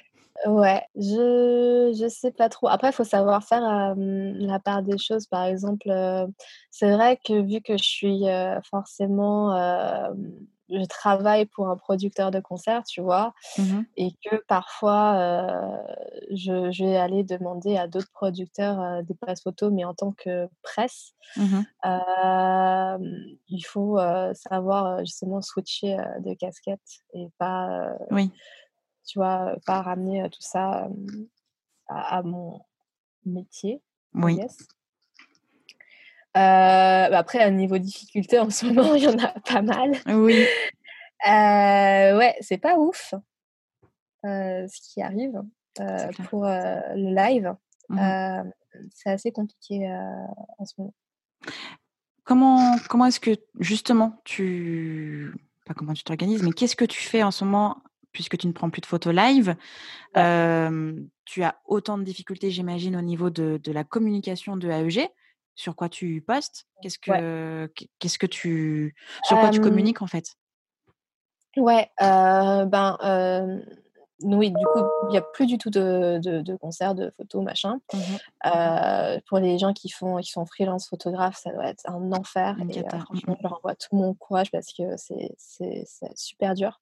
Ouais, je je sais pas trop. Après, il faut savoir faire, la part des choses. Par exemple, c'est vrai que vu que je suis, forcément, je travaille pour un producteur de concerts, tu vois? Mmh et que parfois, je je vais aller demander à d'autres producteurs, des passes photos, mais en tant que presse. Mmh il faut, savoir, justement switcher, de casquette et pas, Oui tu vois, pas ramener tout ça à, mon métier. Oui. Bah, après, à niveau difficulté, en ce moment, il y en a pas mal. Oui. ouais, c'est pas ouf ce qui arrive pour le live. Mmh c'est assez compliqué en ce moment. Comment, comment est-ce que justement tu. Pas comment tu t'organises, mais qu'est-ce que tu fais en ce moment puisque tu ne prends plus de photos live. tu as autant de difficultés, j'imagine, au niveau de, la communication de AEG. Sur quoi tu postes? Qu'est-ce que, qu'est-ce que tu, sur quoi tu communiques en fait? Ouais, ben, oui, du coup, il n'y a plus du tout de, concerts, de photos, machin. Mmh pour les gens qui font, qui sont freelance photographes, ça doit être un enfer. et franchement, je leur envoie tout mon courage parce que c'est super dur.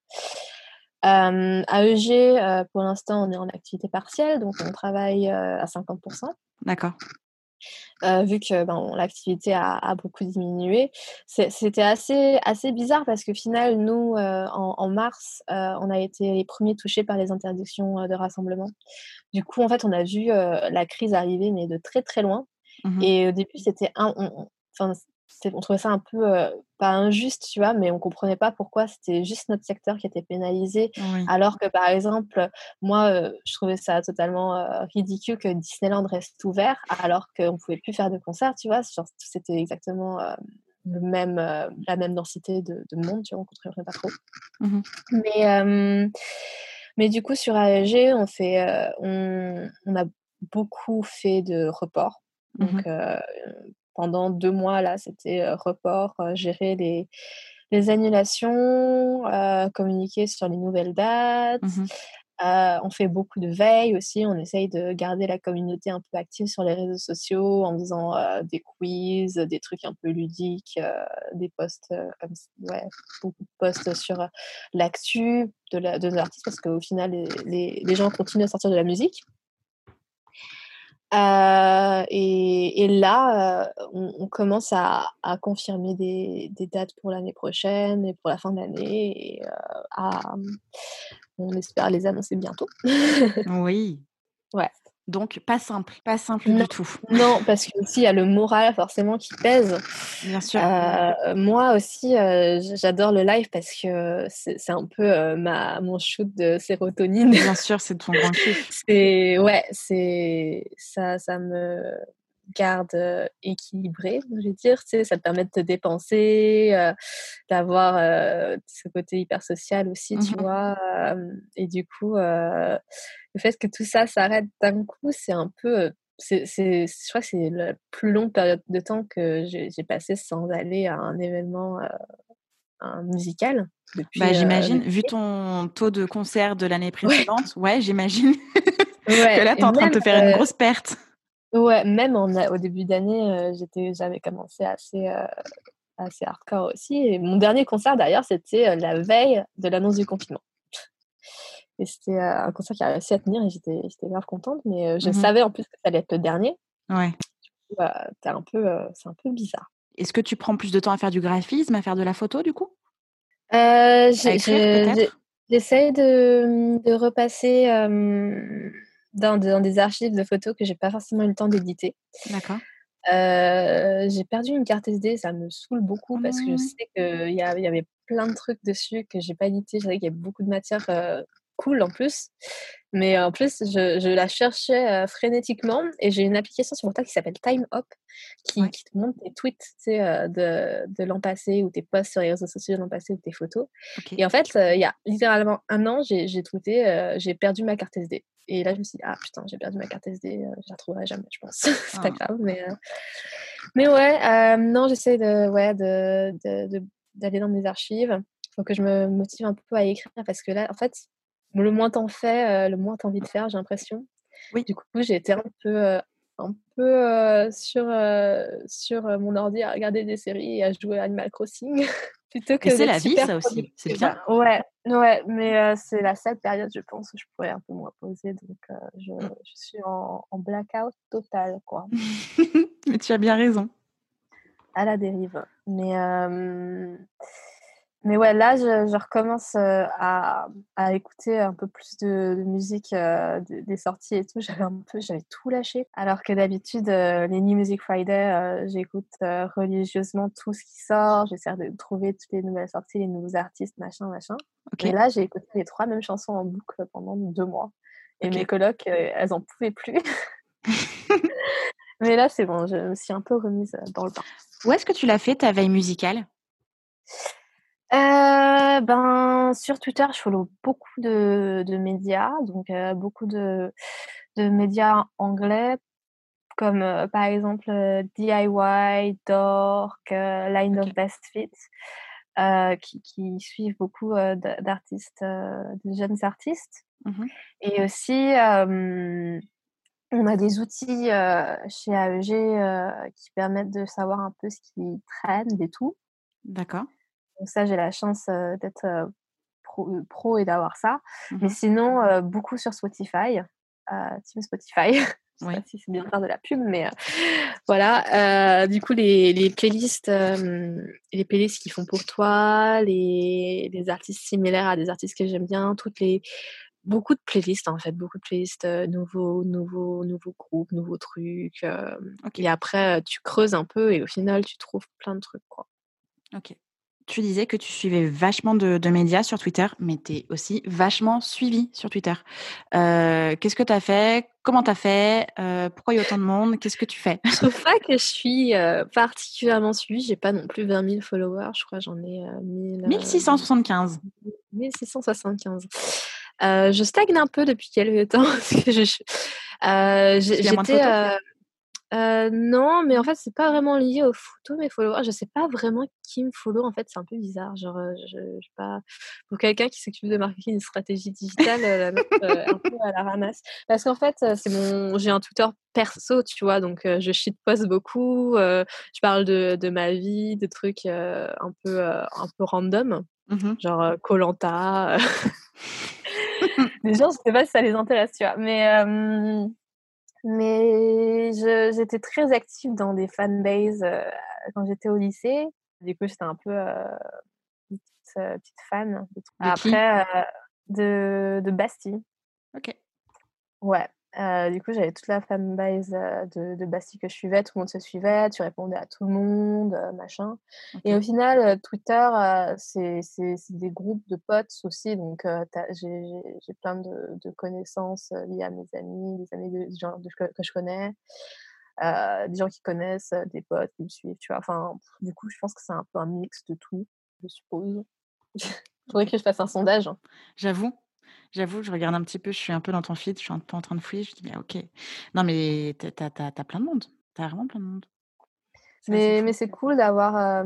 Euh, à EG, pour l'instant, on est en activité partielle, donc on travaille à 50%. D'accord. vu que ben, l'activité a, beaucoup diminué. C'était assez, assez bizarre parce que final, nous, en, mars, on a été les premiers touchés par les interdictions de rassemblement. Du coup, en fait, on a vu la crise arriver, mais de très très loin. Mmh Et au début, c'était un, on trouvait ça un peu pas injuste, tu vois, mais on comprenait pas pourquoi c'était juste notre secteur qui était pénalisé, alors que par exemple, moi, je trouvais ça totalement ridicule que Disneyland reste ouvert, alors qu'on pouvait plus faire de concerts, tu vois, c'était exactement le même, la même densité de, monde, tu vois, on comprenait pas trop. Mmh mais Mais du coup, sur AEG, on, fait, on, on a beaucoup fait de reports. Mmh Donc, pendant deux mois, là, c'était report, gérer les, les annulations, communiquer sur les nouvelles dates. Mmh on fait beaucoup de veille aussi. On essaye de garder la communauté un peu active sur les réseaux sociaux en faisant des quiz, des trucs un peu ludiques, des posts comme ouais, beaucoup de posts sur l'actu de, la, de l'artiste parce qu'au final, les, les, gens continuent à sortir de la musique. Euh, et, et, là, euh, on, on, commence à, à confirmer des, des, dates pour l'année prochaine et pour la fin de l'année. Euh, à, on espère les annoncer bientôt. oui. Ouais. Donc, pas simple, pas simple du tout. Non, parce qu'il y a le moral forcément qui pèse. Bien sûr. Euh, moi aussi, euh, j'adore le live parce que c'est un peu euh, ma, mon shoot de sérotonine. Bien sûr, c'est ton grand kiff. c'est, ouais, c'est, ça, ça me garde équilibré, je veux dire. Tu sais, ça te permet de te dépenser, d'avoir ce côté hyper social aussi, tu mmh vois. et du coup, le fait que tout ça s'arrête d'un coup, c'est un peu. C'est, je crois que c'est la plus longue période de temps que j'ai, passé sans aller à un événement un musical. Depuis, bah, j'imagine, vu ton taux de concert de l'année précédente, ouais, j'imagine que là, tu es en train de te faire une grosse perte. Ouais, même en, au début d'année, j'étais, j'avais commencé assez, assez hardcore aussi. Et mon dernier concert, d'ailleurs, c'était la veille de l'annonce du confinement. Et c'était un concert qui a réussi à tenir et j'étais, j'étais grave contente, mais je mmh savais en plus que ça allait être le dernier. Ouais. Bah, un peu, c'est un peu bizarre. Est-ce que tu prends plus de temps à faire du graphisme, à faire de la photo, du coup? Euh, J'essaye de, de, repasser dans, dans, des archives de photos que j'ai pas forcément eu le temps d'éditer. D'accord. Euh, j'ai perdu une carte SD, ça me saoule beaucoup parce que je mmh. sais qu'il y, y, avait plein de trucs dessus que j'ai pas édité. Je savais qu'il y avait beaucoup de matière euh, cool en plus. Mais en plus, je, je la cherchais euh, frénétiquement et j'ai une application sur mon téléphone qui s'appelle Time Up qui, qui, te montre tes tweets euh, de, de l'an passé ou tes posts sur les réseaux sociaux de l'an passé ou tes photos. Et en fait, il y a littéralement un an, j'ai tweeté j'ai perdu ma carte SD. Et là, je me suis dit, ah putain, j'ai perdu ma carte SD, je la trouverai jamais, je pense. C'est pas ah. grave, mais, mais ouais, non, j'essaie de, ouais, de, de, d'aller dans mes archives. Il faut que je me motive un peu à écrire parce que là, en fait, le moins t'en fais, euh, le moins t'as envie de faire, j'ai l'impression. Oui. Du coup, j'ai été un peu, euh, un peu euh, sur, sur mon ordi à regarder des séries et à jouer à Animal Crossing. plutôt que c'est la vie, ça aussi. C'est bien. Ouais, ouais, mais c'est la seule période, je pense, où je pourrais un peu me reposer. Donc, je, mmh. je, suis en, en, blackout total, quoi. mais tu as bien raison. À la dérive. Mais mais ouais, là, je, recommence à, à, écouter un peu plus de, musique, des sorties et tout. J'avais un peu, j'avais tout lâché. Alors que d'habitude, les New Music Friday, j'écoute religieusement tout ce qui sort. J'essaie de trouver toutes les nouvelles sorties, les nouveaux artistes, machin, machin. Et là, j'ai écouté les trois mêmes chansons en boucle pendant deux mois. Et mes colocs, elles en pouvaient plus. Mais là, c'est bon, je me suis un peu remise dans le bain. Où est-ce que tu l'as fait, ta veille musicale? Euh, ben, sur Twitter, je follow beaucoup de, de médias, donc euh, beaucoup de, de, médias anglais, comme euh, par exemple DIY, Dork, Line of Best Fit, qui, qui, suivent beaucoup d'artistes, de jeunes artistes. Mmh Et aussi, on a des outils chez AEG qui permettent de savoir un peu ce qui traîne et tout. D'accord. Donc ça, j'ai la chance d'être pro, et d'avoir ça. Mmh Mais sinon, beaucoup sur Spotify. Team Spotify. Je sais pas si c'est bien de faire de la pub, mais voilà. du coup, les, les playlists, les playlists qui font pour toi, les, les, artistes similaires à des artistes que j'aime bien, toutes les beaucoup de playlists en fait, beaucoup de playlists nouveaux, nouveaux, nouveaux groupes, nouveaux trucs. Et après, tu creuses un peu et au final, tu trouves plein de trucs quoi. Ok tu disais que tu suivais vachement de, médias sur Twitter, mais tu es aussi vachement suivi sur Twitter. Euh, qu'est-ce que tu as fait? Comment tu as fait? Euh, Pourquoi il y a autant de monde? Qu'est-ce que tu fais? Je trouve pas que je suis euh, particulièrement suivie. J'ai pas non plus 20 000 followers. Je crois j'en ai 1000, 1675. 1675. je stagne un peu depuis quelques temps. j'étais euh, non, mais en fait, c'est pas vraiment lié aux photos, mes followers. Je sais pas vraiment qui me follow. En fait, c'est un peu bizarre. Genre, euh, je, je pas. Pour quelqu'un qui s'occupe de marketing et stratégie digitale, euh, la un peu à la ramasse. Parce qu'en fait, c'est mon. J'ai un Twitter perso, tu vois, donc je shitpost beaucoup. je parle de, de, ma vie, de trucs un peu un peu random, mmh genre Colanta. les gens, je sais pas si ça les intéresse, tu vois, mais mais j'étais très active dans des fanbases euh, quand j'étais au lycée. Du coup, j'étais un peu euh, petite, euh, petite, fan. De Après, de, de Bastille. Ok. Ouais. Euh, du coup, j'avais toute la fanbase euh, de, de Bastille que je suivais, tout le monde se suivait, tu répondais à tout le monde, euh, machin. Et au final, Twitter, c'est des groupes de potes aussi, donc j'ai plein de, de, connaissances liées à mes amis, des amis de, que je connais, des gens qui connaissent, des potes qui me suivent, tu vois. Enfin, du coup, je pense que c'est un peu un mix de tout, je suppose. Faudrait que je fasse un sondage. Hein. J'avoue, J'avoue, je regarde un petit peu, je suis un peu dans ton feed, je suis un peu en train de fouiller, je dis: «Mais OK». Non, mais tu as tu plein de monde, tu as vraiment plein de monde. mais mais c'est cool d'avoir,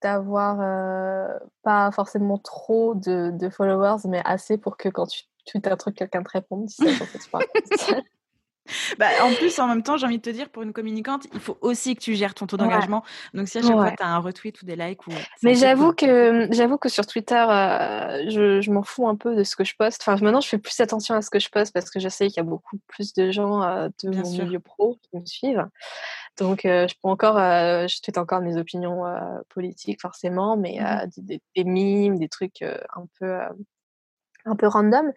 d'avoir, pas forcément trop de de followers, mais assez pour que quand tu tweets un truc, quelqu'un te réponde, si ça Bah, en plus, en même temps, j'ai envie de te dire, pour une communicante, il faut aussi que tu gères ton taux d'engagement. Donc, si à chaque fois, tu as un retweet ou des likes. Ou... Mais j'avoue que, j'avoue que sur Twitter, euh, je, je m'en fous un peu de ce que je poste. Enfin, maintenant, je fais plus attention à ce que je poste parce que je sais qu'il y a beaucoup plus de gens euh, de mon milieu pro qui me suivent. Donc, euh, je peux encore, je tweet encore mes opinions politiques, forcément, mais mmh des, des, mimes, des trucs un peu un peu random.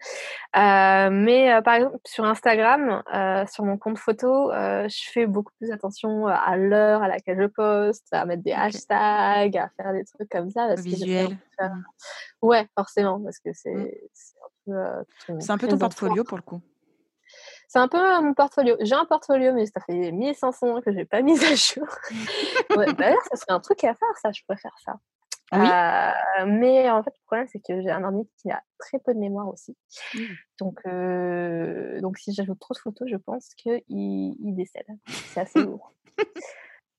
Euh, mais euh, par exemple, sur Instagram, euh, sur mon compte photo, je fais beaucoup plus attention à l'heure à laquelle je poste, à mettre des hashtags, à faire des trucs comme ça. Parce Visuel. Que mmh. Ouais, forcément, parce que c'est mmh. un peu. c'est un peu ton portfolio pour le coup. C'est un peu mon portfolio. J'ai un portfolio, mais ça fait 1500 ans que je n'ai pas mis à jour. D'ailleurs, ça serait un truc à faire, ça. Je pourrais faire ça. Oui. mais en fait, le problème, c'est que j'ai un ordi qui a très peu de mémoire aussi. Mmh. Donc, donc si j'ajoute trop de photos, je pense qu'il il décède. C'est assez lourd.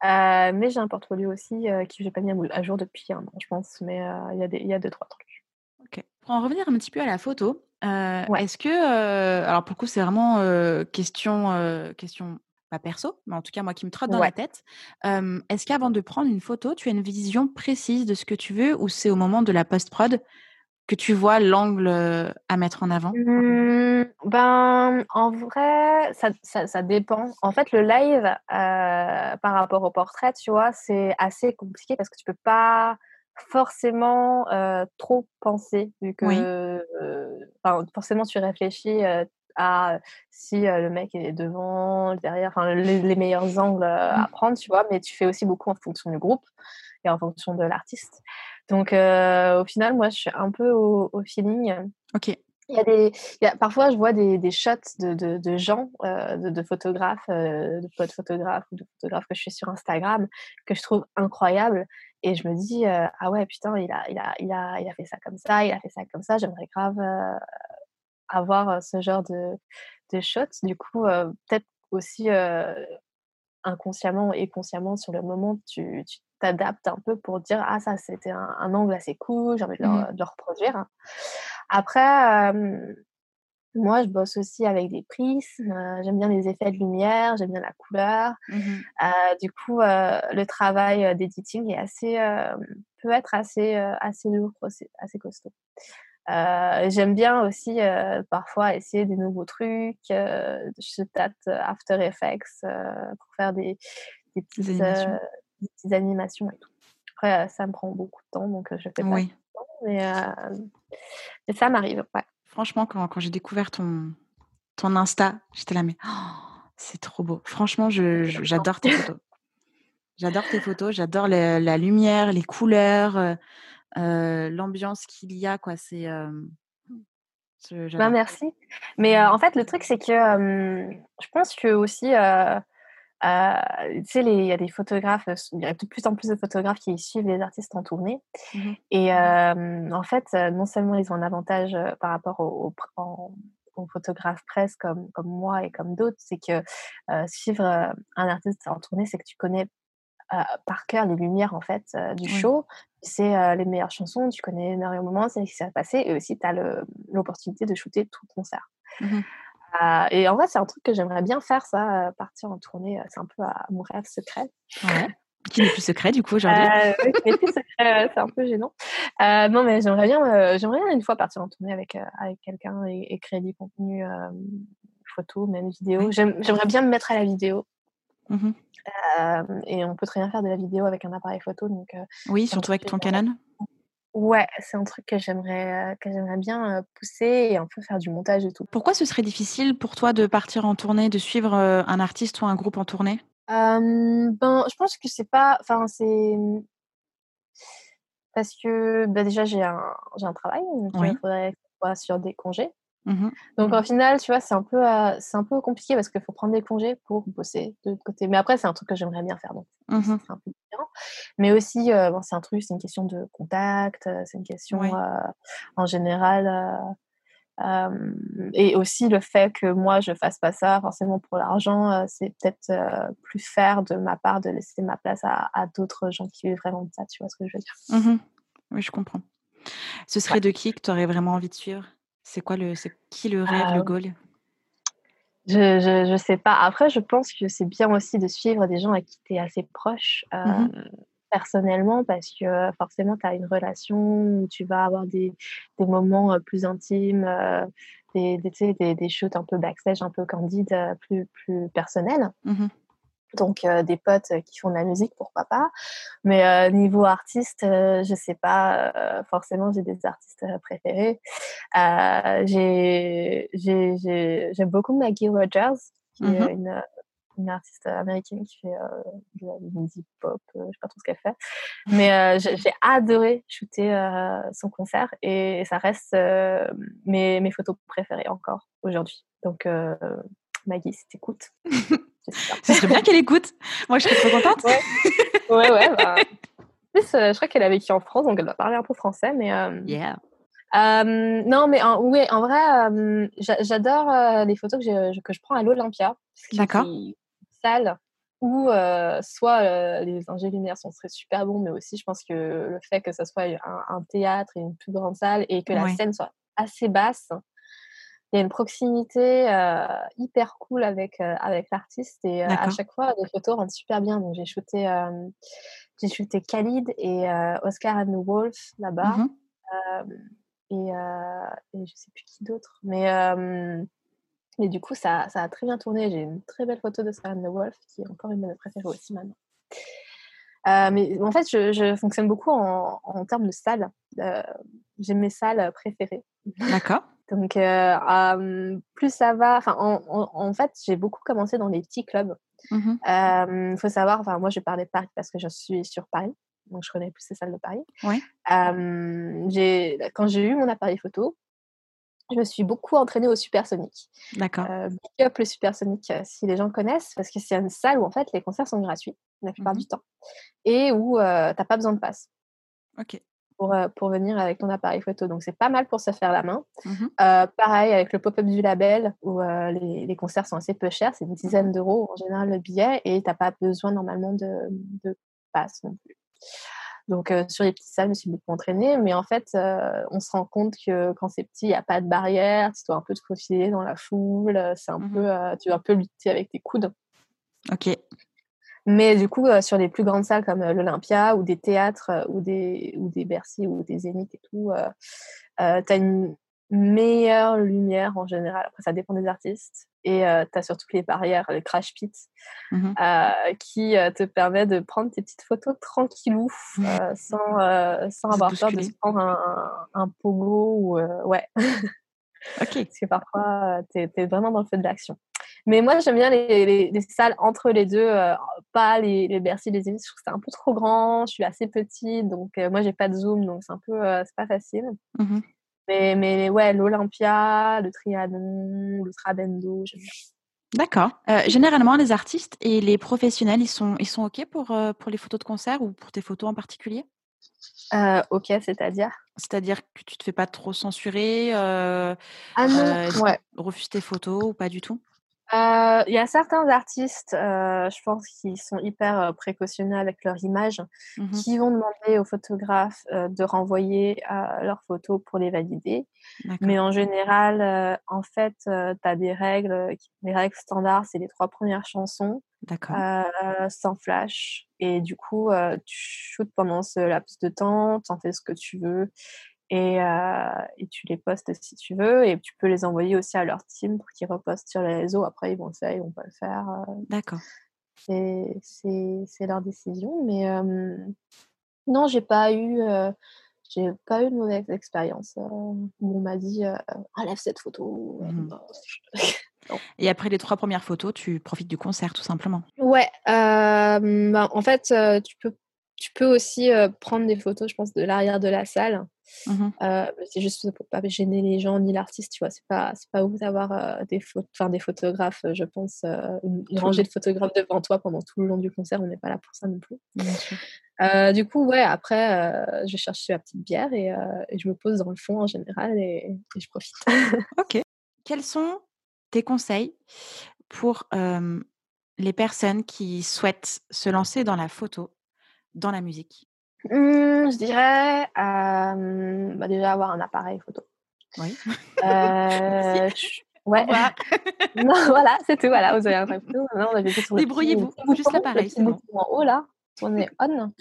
mais j'ai un portfolio aussi que je n'ai pas mis à jour depuis un an, je pense. Mais il y, a y a deux, trois trucs. Ok. Pour en revenir un petit peu à la photo, est-ce que, alors pour le coup, c'est vraiment question, question pas perso, mais en tout cas moi qui me trotte dans la tête. Est-ce qu'avant de prendre une photo, tu as une vision précise de ce que tu veux ou c'est au moment de la post-prod que tu vois l'angle à mettre en avant? Mmh, Ben, en vrai, ça, ça, dépend. En fait, le live par rapport au portrait, tu vois, c'est assez compliqué parce que tu peux pas forcément trop penser vu que forcément tu réfléchis à si le mec est devant, derrière, enfin les, meilleurs angles à mmh. prendre, tu vois, mais tu fais aussi beaucoup en fonction du groupe et en fonction de l'artiste. Donc au final, moi, je suis un peu au, feeling. Ok. Il y a des, il y a, parfois, je vois des, des shots de, de, de gens, de, de, photographes, de potes photographes ou de photographes que je suis sur Instagram, que je trouve incroyables. Et je me dis, ah ouais, putain, il a, il, a, il, a, il a fait ça comme ça, il a fait ça comme ça, j'aimerais grave avoir ce genre de, de shots. Du coup, peut-être aussi inconsciemment et consciemment sur le moment, tu t'adaptes un peu pour dire ah ça c'était un, angle assez cool, j'ai envie de, le, mmh reproduire. Après, moi je bosse aussi avec des prismes, j'aime bien les effets de lumière, j'aime bien la couleur. Mmh du coup, le travail d'editing est assez peut être assez assez lourd, assez costaud. Euh, j'aime bien aussi euh, parfois essayer des nouveaux trucs. Euh, je tâte After Effects pour faire des, des, petites, animations. des, petites animations et tout. Après, ça me prend beaucoup de temps, donc je fais pas oui. temps, mais, mais, ça m'arrive. Ouais. Franchement, quand, quand j'ai découvert ton, ton Insta, j'étais là, mais oh, c'est trop beau. Franchement, j'adore tes photos. J'adore tes photos, j'adore la lumière, les couleurs l'ambiance qu'il y a, quoi. C'est. Ben, merci. Mais en fait, le truc, c'est que je pense que aussi tu sais, il y a des photographes, il y a de plus en plus de photographes qui suivent les artistes en tournée. Mmh et en fait, non seulement ils ont un avantage par rapport aux, photographes presse comme, comme moi et comme d'autres, c'est que suivre un artiste en tournée, c'est que tu connais par cœur les lumières en fait du show. C'est les meilleures chansons, tu connais les meilleurs moments, c'est ce qui s'est passé, et aussi tu as l'opportunité de shooter tout le concert. Mmh et en vrai, c'est un truc que j'aimerais bien faire, ça, partir en tournée. C'est un peu à mon rêve secret. Ouais. Qui n'est plus secret du coup aujourd'hui? oui, qui n'est plus secret, c'est un peu gênant. non, mais j'aimerais bien, j'aimerais bien une fois partir en tournée avec, avec quelqu'un et, créer du contenu photo, même vidéo. J'aimerais bien me mettre à la vidéo. Mmh et on peut très bien faire de la vidéo avec un appareil photo. Donc, oui, surtout avec ton Canon. Ouais, c'est un truc que j'aimerais que j'aimerais bien pousser et un peu faire du montage et tout. Pourquoi ce serait difficile pour toi de partir en tournée, de suivre un artiste ou un groupe en tournée? Ben, je pense que c'est pas, enfin c'est parce que bah, déjà j'ai un j'ai un travail, donc il faudrait que sur des congés. Mmh Donc, au final, tu vois, c'est un, peu, c'est un peu compliqué parce qu'il faut prendre des congés pour bosser de l'autre côté. Mais après, c'est un truc que j'aimerais bien faire. Donc, mmh c'est un peu différent. Mais aussi, bon, c'est un truc, c'est une question de contact, c'est une question en général. et aussi le fait que moi, je fasse pas ça forcément pour l'argent, c'est peut-être plus faire de ma part de laisser ma place à, d'autres gens qui vivent vraiment de ça. Tu vois ce que je veux dire? Mmh Oui, je comprends. Ce serait de qui que tu aurais vraiment envie de suivre? C'est quoi le, c'est qui le rêve, le goal? Je, je, je, sais pas. Après, je pense que c'est bien aussi de suivre des gens à qui tu es assez proche mmh personnellement parce que forcément, tu as une relation où tu vas avoir des, des moments plus intimes, des, des, des, des, shoots un peu backstage, un peu candides, plus, plus personnels. Mmh donc des potes qui font de la musique, pourquoi pas. Mais niveau artiste, je sais pas, forcément j'ai des artistes préférés. J'aime beaucoup Maggie Rogers, qui est mmh une, une, artiste américaine qui fait de la musique pop, je sais pas trop ce qu'elle fait. Mais j'ai adoré shooter son concert et ça reste mes, mes photos préférées encore aujourd'hui. Donc Maggie, si t'écoutes. Ce serait bien qu'elle écoute. Moi, je serais trop contente. Ouais, ouais. ouais bah. En plus, euh, je crois qu'elle a vécu en France, donc elle doit parler un peu français. Mais, euh, yeah. Euh, non, mais en, oui, en vrai, j'adore les photos que je, que je prends à l'Olympia. D'accord. Salle où soit les ingé lumière sont très super bons, mais aussi je pense que le fait que ce soit un, théâtre et une plus grande salle et que la scène soit assez basse, il y a une proximité euh, hyper cool avec, euh, avec l'artiste et euh, à chaque fois les photos rendent super bien. Donc j'ai shooté, j'ai shooté Khalid et Oscar and the Wolf là-bas. Mmh et, et, je sais plus qui d'autre. Mais, mais du coup, ça, ça, a très bien tourné. J'ai une très belle photo d'Oscar and the Wolf qui est encore une de mes préférées aussi maintenant. mais en fait, je, je fonctionne beaucoup en, en termes de salles. j'ai mes salles préférées. D'accord. Donc, plus ça va, enfin, en, fait, j'ai beaucoup commencé dans des petits clubs. Il mmh faut savoir, enfin, moi, je parlais de Paris parce que je suis sur Paris, donc je connais plus ces salles de Paris. Ouais. quand j'ai eu mon appareil photo, je me suis beaucoup entraînée au supersonique. D'accord. big up le supersonique, si les gens connaissent, parce que c'est une salle où en fait les concerts sont gratuits la plupart mmh du temps et où tu n'as pas besoin de passe. Ok pour, euh, pour venir avec ton appareil photo. Donc, c'est pas mal pour se faire la main. Mmh euh, pareil avec le pop-up du label, où euh, les, les, concerts sont assez peu chers, c'est une dizaine d'euros en général le billet, et tu n'as pas besoin normalement de, de passe non plus. Donc, sur les petites salles, je me suis beaucoup entraînée, mais en fait, on se rend compte que quand c'est petit, il n'y a pas de barrière, tu dois un peu te faufiler dans la foule, c'est un mmh peu, tu dois un peu lutter avec tes coudes. Ok. Mais du coup, euh, sur les plus grandes salles comme euh, l'Olympia ou des théâtres euh, ou, des, ou des Bercy ou des Zénith et tout, tu as une meilleure lumière en général. Après, ça dépend des artistes. Et tu as surtout les barrières, les crash pits, mmh qui te permettent de prendre tes petites photos tranquillou, sans, sans avoir peur de se prendre un, un pogo. Ou, ouais. Ok. Parce que parfois, tu es, vraiment dans le feu de l'action. Mais moi, j'aime bien les, les, salles entre les deux, euh, pas les, les Bercy, les Zénith. Je trouve que c'est un peu trop grand. Je suis assez petite, donc euh, moi, j'ai pas de zoom, donc c'est un peu, euh, c'est pas facile. Mmh mais, mais ouais, l'Olympia, le Trianon, le Trabendo, j'aime bien. D'accord. généralement, les artistes et les professionnels, ils sont, ils sont OK pour, pour les photos de concert ou pour tes photos en particulier? OK, c'est-à-dire? C'est-à-dire que tu te fais pas trop censurer euh, Ah non, ouais. Refuse tes photos ou pas du tout? Il y a certains artistes, je pense, qui sont hyper précautionneux avec leur image, mmh qui vont demander aux photographes de renvoyer leurs photos pour les valider. Mais en général, en fait, tu as des règles. Les règles standards, c'est les trois premières chansons sans flash. Et du coup, tu shootes pendant ce laps de temps, tu en fais ce que tu veux et, et, tu les postes si tu veux et tu peux les envoyer aussi à leur team pour qu'ils repostent sur les réseaux. Après, ils vont le faire, ils vont pas le faire. D'accord. C'est leur décision. Mais non, j'ai pas eu. j'ai pas eu de mauvaise expérience. où on m'a dit enlève cette photo. Mmh et après les trois premières photos, tu profites du concert tout simplement. Ouais, ben, en fait, tu peux tu peux aussi prendre des photos, je pense, de l'arrière de la salle. Mmh c'est juste pour pas gêner les gens ni l'artiste, tu vois. C'est pas, c'est pas ouf d'avoir des, des photographes, je pense, une, rangée de photographes devant toi pendant tout le long du concert. On n'est pas là pour ça non plus. du coup, ouais, après, je cherche la petite bière et, je me pose dans le fond en général et, et je profite. ok. Quels sont tes conseils pour les personnes qui souhaitent se lancer dans la photo? Dans la musique? Mmh, Je dirais bah déjà avoir un appareil photo. Oui. Euh, ouais. non, voilà, c'est tout. Voilà, vous avez un photo. Débrouillez-vous. Juste l'appareil. C'est bon. En haut là, on est on.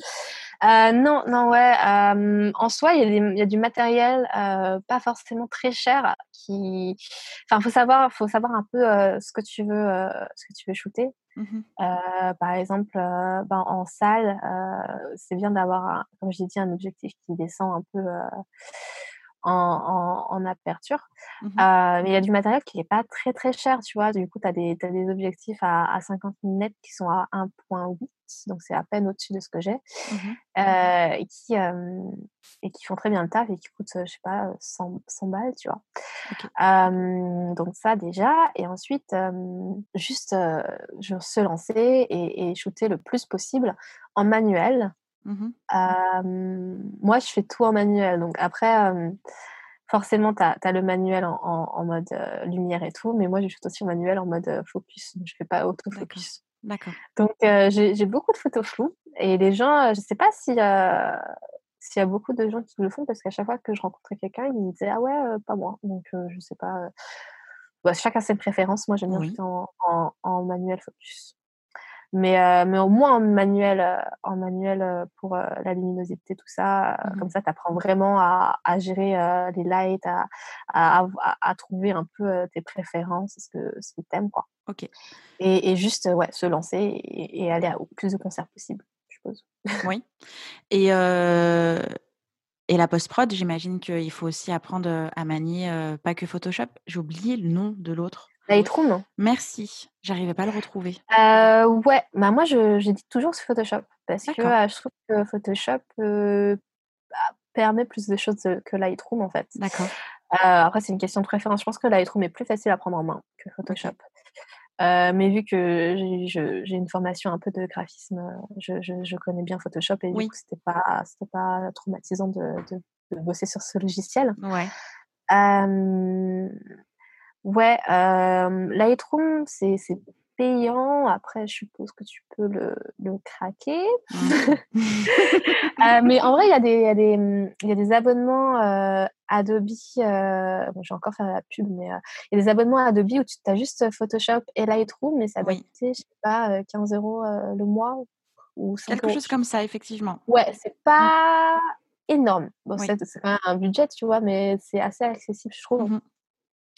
Euh, non, non, ouais. Euh, en soi, il y, a du matériel euh, pas forcément très cher qui. Enfin, faut savoir, faut savoir un peu ce que tu veux, ce que tu veux shooter. Mmh par exemple, ben, en salle, c'est bien d'avoir, comme j'ai dit, un objectif qui descend un peu en, aperture. Mmh mais il y a du matériel qui n'est pas très très cher, tu vois. Du coup, tu as, des objectifs à, à 50 mm qui sont à 1.8, donc c'est à peine au-dessus de ce que j'ai, mmh et, qui, et qui font très bien le taf et qui coûtent, je sais pas, 100, 100 balles, tu vois. donc ça déjà. Et ensuite, juste se lancer et, et shooter le plus possible en manuel. Mmh moi, je fais tout en manuel. Donc après, forcément, tu as, le manuel en, mode lumière et tout, mais moi, je fais aussi en manuel en mode focus. Je ne fais pas autofocus. D'accord. Donc, j'ai beaucoup de photos floues. Et les gens, je ne sais pas s'il y a beaucoup de gens qui le font, parce qu'à chaque fois que je rencontrais quelqu'un, ils me disaient Ah ouais, pas moi. Donc, je ne sais pas. Bah, chacun ses préférences. Moi, j'aime bien oui. en, en, manuel focus. Mais, euh, mais au moins en manuel, euh, en manuel euh, pour la luminosité, tout ça. Mmh comme ça, tu apprends vraiment à, à gérer les lights, à, à, à, trouver un peu tes préférences, ce que, ce que tu aimes. Quoi. Ok. Et, et, juste ouais, se lancer et, et aller au plus de concerts possible, je suppose. Oui. Et, et la post-prod, j'imagine qu'il faut aussi apprendre à manier pas que Photoshop. J'ai oublié le nom de l'autre. Lightroom Merci, j'arrivais pas à le retrouver. Euh, ouais, bah moi je, dis toujours sur Photoshop parce que je trouve que Photoshop bah, permet plus de choses que Lightroom en fait. D'accord. après c'est une question de préférence. Je pense que Lightroom est plus facile à prendre en main que Photoshop. mais vu que j'ai une formation un peu de graphisme, je, connais bien Photoshop et du coup c'était pas pas traumatisant de, bosser sur ce logiciel. Ouais. Ouais, Lightroom, c'est payant. Après, je suppose que tu peux le, craquer. mais en vrai, il y, a des, y, mmh, y a des abonnements Adobe. Euh, bon, je vais encore faire la pub, mais il y a des abonnements Adobe où tu as juste Photoshop et Lightroom, mais ça doit coûter, je sais pas, 15 euros le mois ou Quelque chose comme ça, effectivement. Ouais, c'est mmh. pas énorme. Bon, c'est quand même un budget, tu vois, mais c'est assez accessible, je trouve. Mmh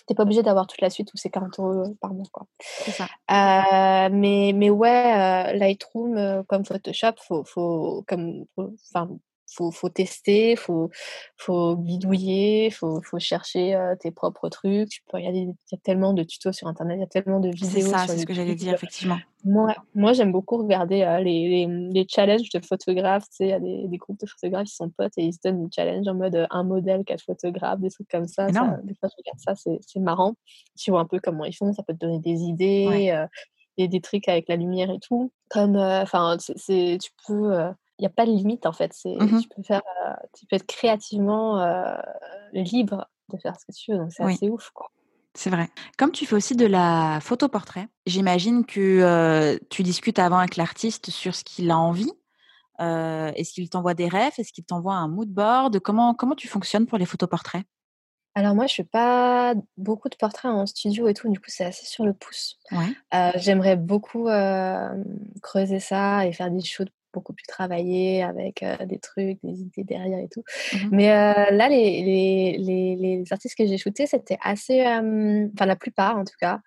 t'es pas obligé d'avoir toute la suite où c'est 40 euros par mois. Quoi. Ça. Euh, mais, mais ouais, euh, Lightroom, euh, comme Photoshop, faut, faut, comme, enfin, faut, faut tester, faut, faut bidouiller, faut, faut chercher tes propres trucs. Tu peux regarder, il y a tellement de tutos sur internet, il y a tellement de vidéos. C'est ça, c'est ce que j'allais dire, effectivement. Moi, moi j'aime beaucoup regarder les, les, les, challenges de photographes. Tu sais, il y a des, des, groupes de photographes qui sont potes et ils se donnent des challenges en mode un modèle, quatre photographes, des trucs comme ça. ça des fois, je regarde ça, c'est marrant. Tu vois un peu comment ils font, ça peut te donner des idées. et des trucs avec la lumière et tout. Comme, enfin, tu peux, n'y a pas de limite en fait. C'est, mmh tu, peux faire, tu peux être créativement libre de faire ce que tu veux, donc c'est assez ouf quoi. C'est vrai. Comme tu fais aussi de la photo portrait, j'imagine que tu discutes avant avec l'artiste sur ce qu'il a envie. est-ce qu'il t'envoie des rêves? Est-ce qu'il t'envoie un mood board? Comment, comment tu fonctionnes pour les photos portraits alors moi, je fais pas beaucoup de portraits en studio et tout, du coup, c'est assez sur le pouce. j'aimerais beaucoup creuser ça et faire des shoots beaucoup plus travaillés avec des trucs, des idées derrière et tout. Mmh Mais là, les, les, les, les, artistes que j'ai shootés, c'était assez, enfin la plupart en tout cas,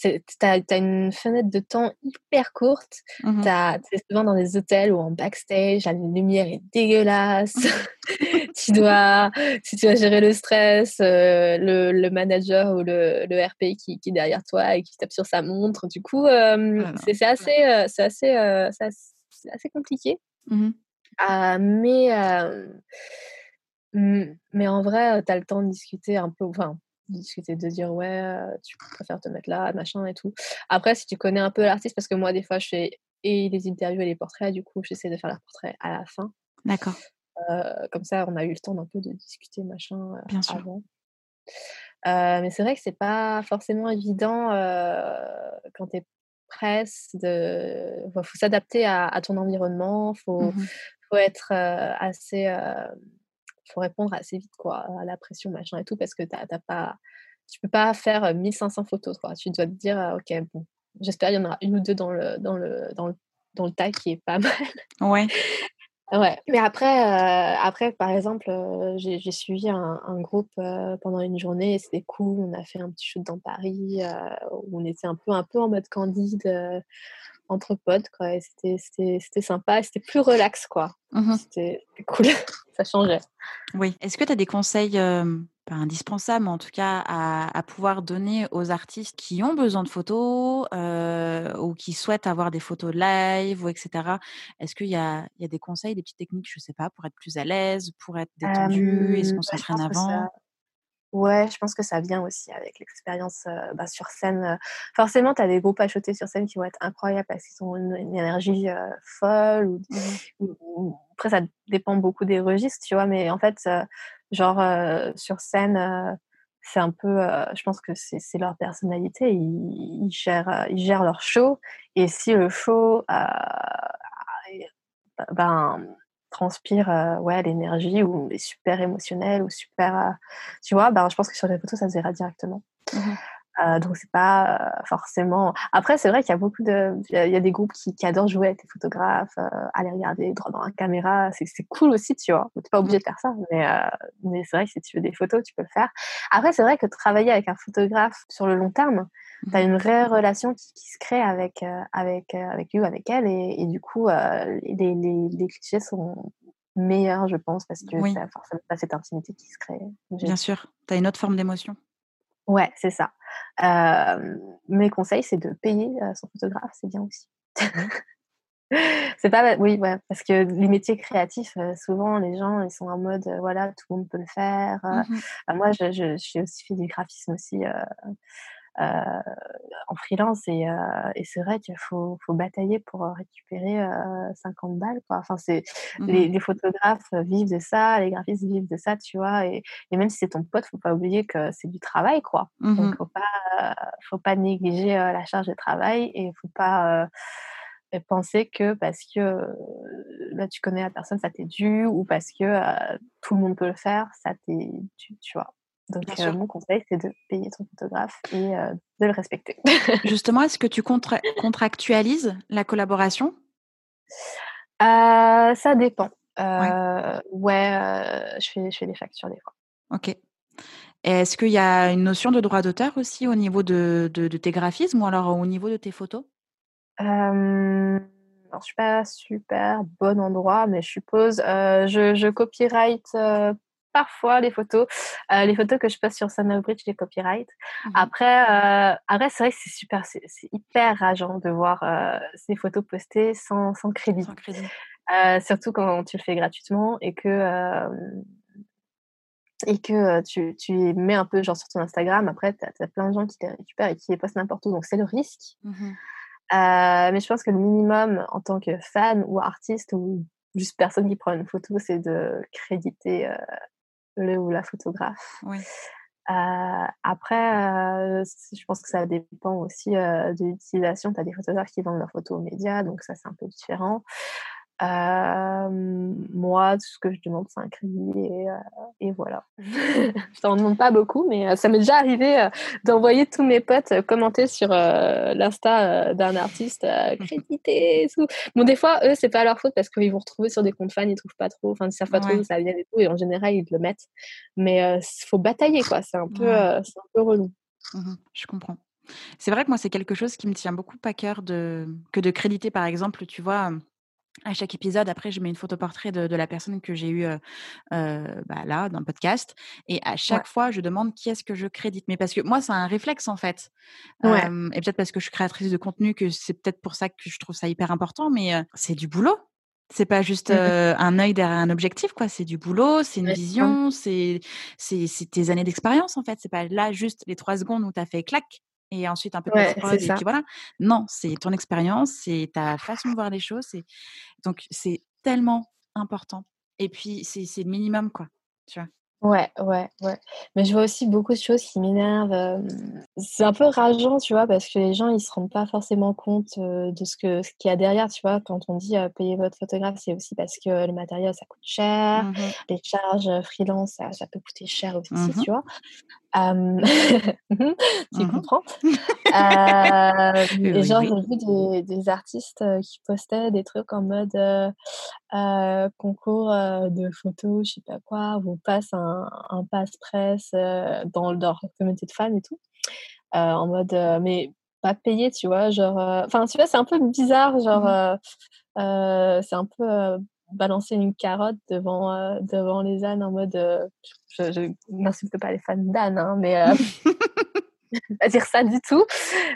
tu as, une fenêtre de temps hyper courte. Mmh tu es souvent dans des hôtels ou en backstage, la lumière est dégueulasse. tu dois, si tu dois gérer le stress, le, le, manager ou le, le RPI qui, qui, est derrière toi et qui tape sur sa montre. Du coup, ah c'est assez, c'est assez, assez c'est assez compliqué. Mmh mais, mais en vrai, tu as le temps de discuter un peu, enfin, discuter, de dire ouais, tu préfères te mettre là, machin et tout. Après, si tu connais un peu l'artiste, parce que moi, des fois, je fais et les interviews et les portraits, du coup, j'essaie de faire les portraits à la fin. D'accord. comme ça, on a eu le temps d'un peu de discuter, machin, Bien sûr. avant. mais c'est vrai que c'est pas forcément évident quand tu es presse, de, faut s'adapter à, ton environnement, faut, mmh faut être assez, faut répondre assez vite quoi à la pression machin et tout parce que t'as, pas, tu peux pas faire 1500 photos quoi. Tu dois te dire ok bon, j'espère qu'il y en aura une ou deux dans le dans le dans le dans le tas qui est pas mal. Ouais. Ouais, mais après, euh, après par exemple, euh, j'ai suivi un, un groupe euh, pendant une journée et c'était cool. On a fait un petit shoot dans Paris où on était un peu, un peu en mode candide entre potes, quoi. C'était sympa, c'était plus relax, quoi. Mmh c'était cool, ça changeait. Oui. Est-ce que tu as des conseils pas indispensable, mais en tout cas à, pouvoir donner aux artistes qui ont besoin de photos euh, ou qui souhaitent avoir des photos live ou etc. Est-ce qu'il y a, il y a des conseils, des petites techniques, je sais pas, pour être plus à l'aise, pour être détendu? Et se concentrer en avant? Ouais, je pense que ça vient aussi avec l'expérience bah, sur scène. Forcément, tu as des groupes à achetés sur scène qui vont être incroyables parce qu'ils ont une, énergie folle. Mmh après, ça dépend beaucoup des registres, tu vois, mais en fait, genre sur scène, c'est un peu, je pense que c'est leur personnalité. Ils, gèrent, ils gèrent leur show. Et si le show, ben, transpire euh, ouais l'énergie ou est super émotionnel ou super euh, tu vois ben je pense que sur les photos ça se verra directement mmh euh, donc c'est pas forcément après c'est vrai qu'il y a beaucoup de il y, a des groupes qui, adorent jouer avec les photographes aller regarder droit dans la caméra c'est cool aussi tu vois t'es pas obligé de faire ça mais mais c'est vrai que si tu veux des photos tu peux le faire après c'est vrai que travailler avec un photographe sur le long terme tu as une vraie relation qui, se crée avec, euh, avec, euh, avec lui ou avec elle. Et, du coup, euh, les, les, les, clichés sont meilleurs, je pense, parce que oui. tu forcément pas cette intimité qui se crée. Bien sûr, tu as une autre forme d'émotion. Ouais, c'est ça. mes conseils, c'est de payer son photographe, c'est bien aussi. c'est pas oui ouais, parce que les métiers créatifs souvent les gens ils sont en mode voilà tout le monde peut le faire mmh moi je, je, j'ai aussi fait du graphisme aussi en freelance et, euh, et c'est vrai qu'il faut, faut, batailler pour récupérer 50 euh, balles quoi. Enfin c'est mmh les, photographes vivent de ça, les graphistes vivent de ça, tu vois. Et, et même si c'est ton pote, faut pas oublier que c'est du travail quoi. Donc mmh faut pas faut pas négliger la charge de travail et faut pas penser que parce que là tu connais la personne ça t'est dû ou parce que tout le monde peut le faire ça t'est dû tu vois donc, euh, mon conseil, c'est de payer ton photographe et euh, de le respecter. Justement, est-ce que tu contractualises la collaboration? Euh, Ça dépend. ouais, je, fais, je fais des factures des fois. Ok. Est-ce qu'il y a une notion de droit d'auteur aussi au niveau de, de, tes graphismes ou alors au niveau de tes photos? Alors, je suis pas super bon endroit, mais je suppose. je, je copyright parfois les photos. les photos que je poste sur Bridge, les copyright. Mmh après, après c'est vrai que c'est super, c'est hyper rageant de voir ces photos postées sans, sans crédit. Sans crédit. surtout quand tu le fais gratuitement et que et que tu, tu, mets un peu genre sur ton Instagram, après tu as, plein de gens qui les récupèrent et qui les postent n'importe où, donc c'est le risque. Mmh mais je pense que le minimum en tant que fan ou artiste ou juste personne qui prend une photo, c'est de créditer le ou la photographe. Oui. après, je pense que ça dépend aussi de l'utilisation. Tu as des photographes qui vendent leurs photos aux médias, donc ça c'est un peu différent moi, tout ce que je demande, c'est un crédit et, et voilà. je t'en demande pas beaucoup, mais ça m'est déjà arrivé d'envoyer tous mes potes commenter sur l'insta d'un artiste crédité. Bon, des fois, eux, c'est pas leur faute parce qu'ils vont retrouver sur des comptes fans, ils trouvent pas trop, enfin, ils savent pas trop où ça vient et tout, et en général, ils le mettent. Mais il faut batailler, quoi. C'est un, peu, c'est un peu relou. Mmh je comprends. C'est vrai que moi, c'est quelque chose qui me tient beaucoup à cœur de... que de créditer, par exemple, tu vois à chaque épisode, après, je mets une photo portrait de, la personne que j'ai eue bah, là, dans le podcast. Et à chaque fois, je demande qui est-ce que je crédite. Mais parce que moi, c'est un réflexe, en fait. et peut-être parce que je suis créatrice de contenu, que c'est peut-être pour ça que je trouve ça hyper important. Mais c'est du boulot. C'est pas juste mmh un œil derrière un objectif, quoi. C'est du boulot, c'est une vision, c'est tes années d'expérience, en fait. C'est pas là juste les trois secondes où tu as fait clac et ensuite un peu de prod, et puis voilà. Non, c'est ton expérience, c'est ta façon de voir les choses. Donc, c'est tellement important. Et puis, c'est le minimum, quoi. Tu vois? Ouais, ouais, ouais. Mais je vois aussi beaucoup de choses qui m'énervent. C'est un peu rageant, tu vois, parce que les gens, ils se rendent pas forcément compte de ce que ce qu'il y a derrière, tu vois? Quand on dit payer votre photographe, c'est aussi parce que le matériel, ça coûte cher. Mmh les charges freelance, ça, ça peut coûter cher aussi, mmh tu vois? tu mmh comprends. et genre, j'ai vu des, des artistes qui postaient des trucs en mode concours de photos, je sais pas quoi, où on passe un, un passe-presse dans leur communauté de fans et tout. en mode, mais pas payé, tu vois. Genre, enfin, tu vois, c'est un peu bizarre, genre, c'est un peu balancer une carotte devant, euh, devant les ânes en mode. Euh, je, n'insulte pas les fans d'ânes, hein, mais. Euh, pas dire ça du tout,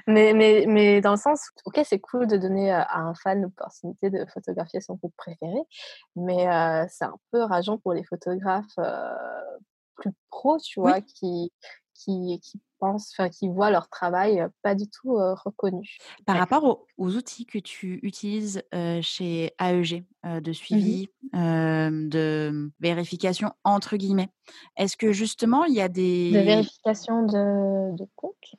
mais, mais, mais dans le sens, ok, c'est cool de donner à un fan l'opportunité de photographier son groupe préféré, mais c'est un peu rageant pour les photographes plus pros, tu vois, qui, qui, qui pensent, enfin, qui voient leur travail pas du tout reconnu. Par rapport aux, outils que tu utilises chez AEG de mmh suivi, de vérification entre guillemets, est-ce que justement il y a des de vérification de, de compte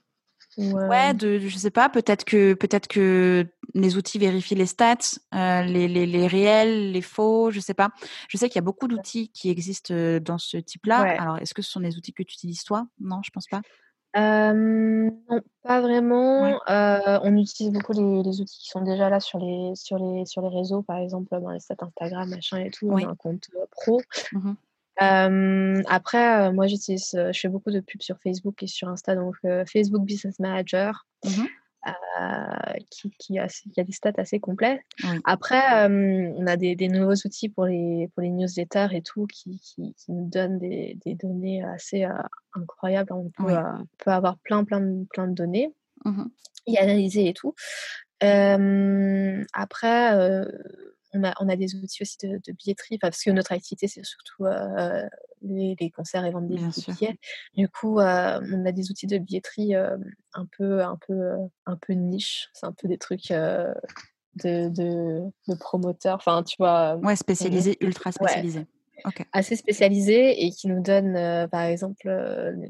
Ouais, de, je sais pas, peut-être que peut-être que les outils vérifient les stats, les, les, les, réels, les faux, je sais pas. Je sais qu'il y a beaucoup d'outils qui existent dans ce type-là. Alors, est-ce que ce sont des outils que tu utilises toi? Non, je pense pas non, pas vraiment. on utilise beaucoup les outils qui sont déjà là sur les sur les sur les réseaux, par exemple, dans les stats Instagram, machin et tout, on a un compte, pro. Mmh après, moi j'utilise, je fais beaucoup de pubs sur Facebook et sur Insta, donc Facebook Business Manager. Mmh euh, qui, qui, a, qui, a, des stats assez complets. Après, on a des, des, nouveaux outils pour les, pour les newsletters et tout qui, qui, nous donnent des, des données assez euh, incroyables. On peut, euh, peut, avoir plein, plein, de, plein de données mmh et analyser et tout. après, on a, on a, des outils aussi de, de billetterie, parce que notre activité, c'est surtout euh, les, les, concerts et vendre des billets. Du coup, euh, on a des outils de billetterie euh, un, peu, un, peu, un peu niche. C'est un peu des trucs de, de, de, promoteurs. Enfin, tu vois. Ouais, spécialisés, ultra spécialisés. Assez spécialisés et qui nous donnent, par exemple,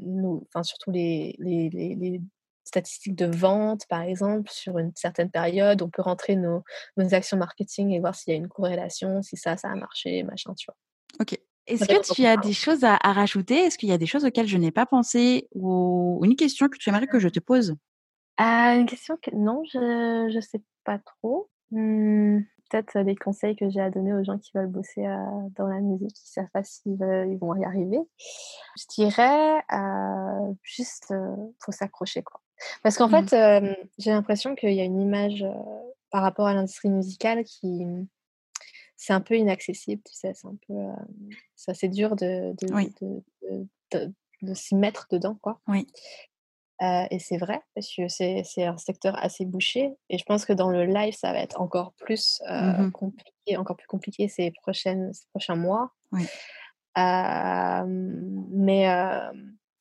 nous, enfin, surtout les, les, les statistiques de vente, par exemple, sur une certaine période. On peut rentrer nos, nos actions marketing et voir s'il y a une corrélation, si ça, ça a marché, machin, tu vois. Ok. Est-ce que tu as des choses à, rajouter? Est-ce qu'il y a des choses auxquelles je n'ai pas pensé ou une question que tu aimerais que je te pose? Ah, Une question que non, je ne sais pas trop. Mmh, peut-être des conseils que j'ai à donner aux gens qui veulent bosser dans la musique, qui savent pas s'ils ils vont y arriver. Je dirais juste, faut s'accrocher quoi. Parce qu'en mmh. fait, j'ai l'impression qu'il y a une image par rapport à l'industrie musicale qui c'est un peu inaccessible, tu sais, c'est un peu c'est assez dur de de, de, s'y mettre dedans, quoi. Oui. et c'est vrai, parce que c'est, un secteur assez bouché. Et je pense que dans le live, ça va être encore plus mmh compliqué, encore plus compliqué ces, prochaines, ces prochains mois. Oui. mais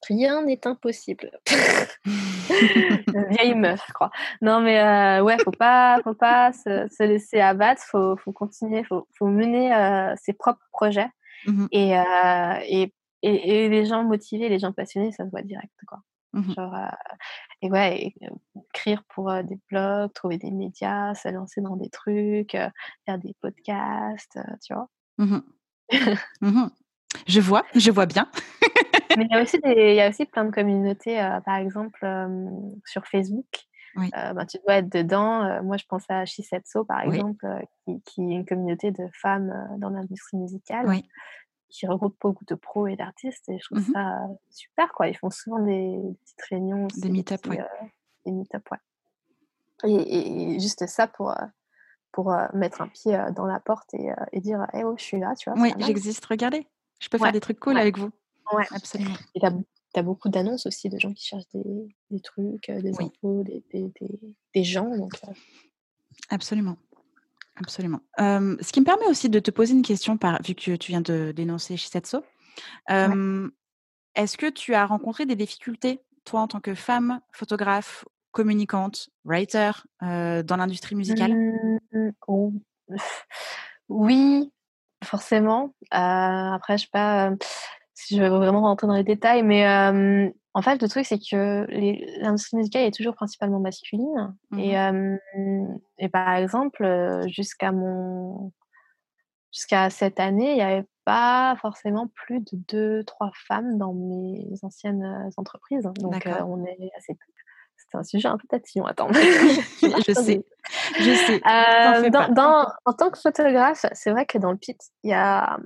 rien n'est impossible. Vieille meuf, je crois. Non, mais euh, ouais, faut pas, faut pas se, laisser abattre, faut, faut continuer, faut, faut mener euh, ses propres projets. Et, euh, et, et, les gens motivés, les gens passionnés, ça se voit direct, quoi. Mmh Genre, et ouais, écrire pour des blogs, trouver des médias, se lancer dans des trucs, faire des podcasts, tu vois. Mmh je vois, je vois bien. Mais il y, a aussi il y a aussi plein de communautés, par exemple sur Facebook. Ben, tu dois être dedans. moi, je pense à Shisetsu, par exemple, qui, qui, est une communauté de femmes dans l'industrie musicale, qui regroupe beaucoup de pros et d'artistes. Et je trouve mmh ça super. Quoi. Ils font souvent des, petites réunions. des meet-up, oui. des meet-up, ouais. Et, juste ça pour, pour mettre un pied dans la porte et, dire hey, oh, je suis là, tu vois. Oui, j'existe, regardez. Je peux faire des trucs cool avec vous. Ouais, absolument. Et tu as, beaucoup d'annonces aussi de gens qui cherchent des, des trucs, des infos, des, des, des, gens. Donc, Absolument. Absolument. ce qui me permet aussi de te poser une question, par, vu que tu viens de dénoncer Shisetsu. Est-ce que tu as rencontré des difficultés, toi, en tant que femme, photographe, communicante, writer, dans l'industrie musicale? Mmh, oh. Oui, forcément. après, je sais pas si je vais vraiment rentrer dans les détails, mais en fait, le truc, c'est que l'industrie musicale est toujours principalement masculine. Et, mmh et, par exemple, jusqu'à mon jusqu'à cette année, il n'y avait pas forcément plus de deux, trois femmes dans mes anciennes entreprises. Donc, on est assez c'est un sujet un peu tatillon. Attends. je sais. Je sais. dans, en tant que photographe, c'est vrai que dans le pit, il y a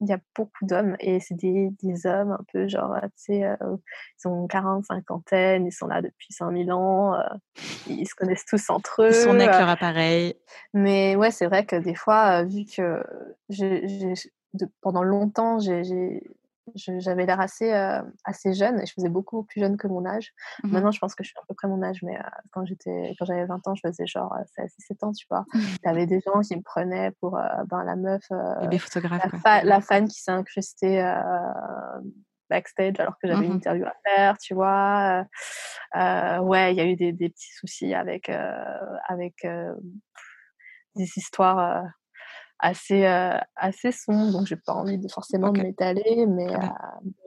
il y a beaucoup d'hommes et c'est des, des, hommes un peu genre, tu sais, euh, ils ont 40, cinquantaine, ils sont là depuis 5000 ans, euh, ils se connaissent tous entre eux. Ils sont avec leur appareil. Mais ouais, c'est vrai que des fois, vu que j'ai, pendant longtemps, j'ai j'avais l'air assez, euh, assez jeune et je faisais beaucoup plus jeune que mon âge. Mmh Maintenant, je pense que je suis à peu près mon âge, mais euh, quand j'étais quand j'avais 20 ans, je faisais genre 16, euh, 17 ans, tu vois. Mmh. Il y avait des gens qui me prenaient pour ben, la meuf, la, la, fan qui s'est incrustée backstage alors que j'avais une mmh interview à faire, tu vois. ouais, il y a eu des, des petits soucis avec, avec des histoires assez euh, assez sombre donc j'ai pas envie de forcément de m'étaler mais euh,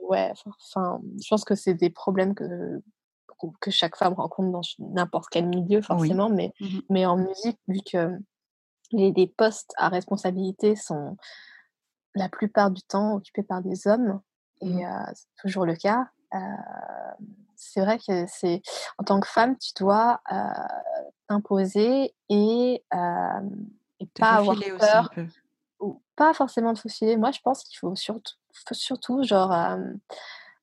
ouais enfin je pense que c'est des problèmes que que chaque femme rencontre dans n'importe quel milieu forcément mais mmh mais en musique vu que les, les, postes à responsabilité sont la plupart du temps occupés par des hommes et mmh. euh, c'est toujours le cas c'est vrai que c'est en tant que femme tu dois t'imposer et et pas avoir peur. Ou pas forcément de faufiler. Moi, je pense qu'il faut surtout, surtout genre,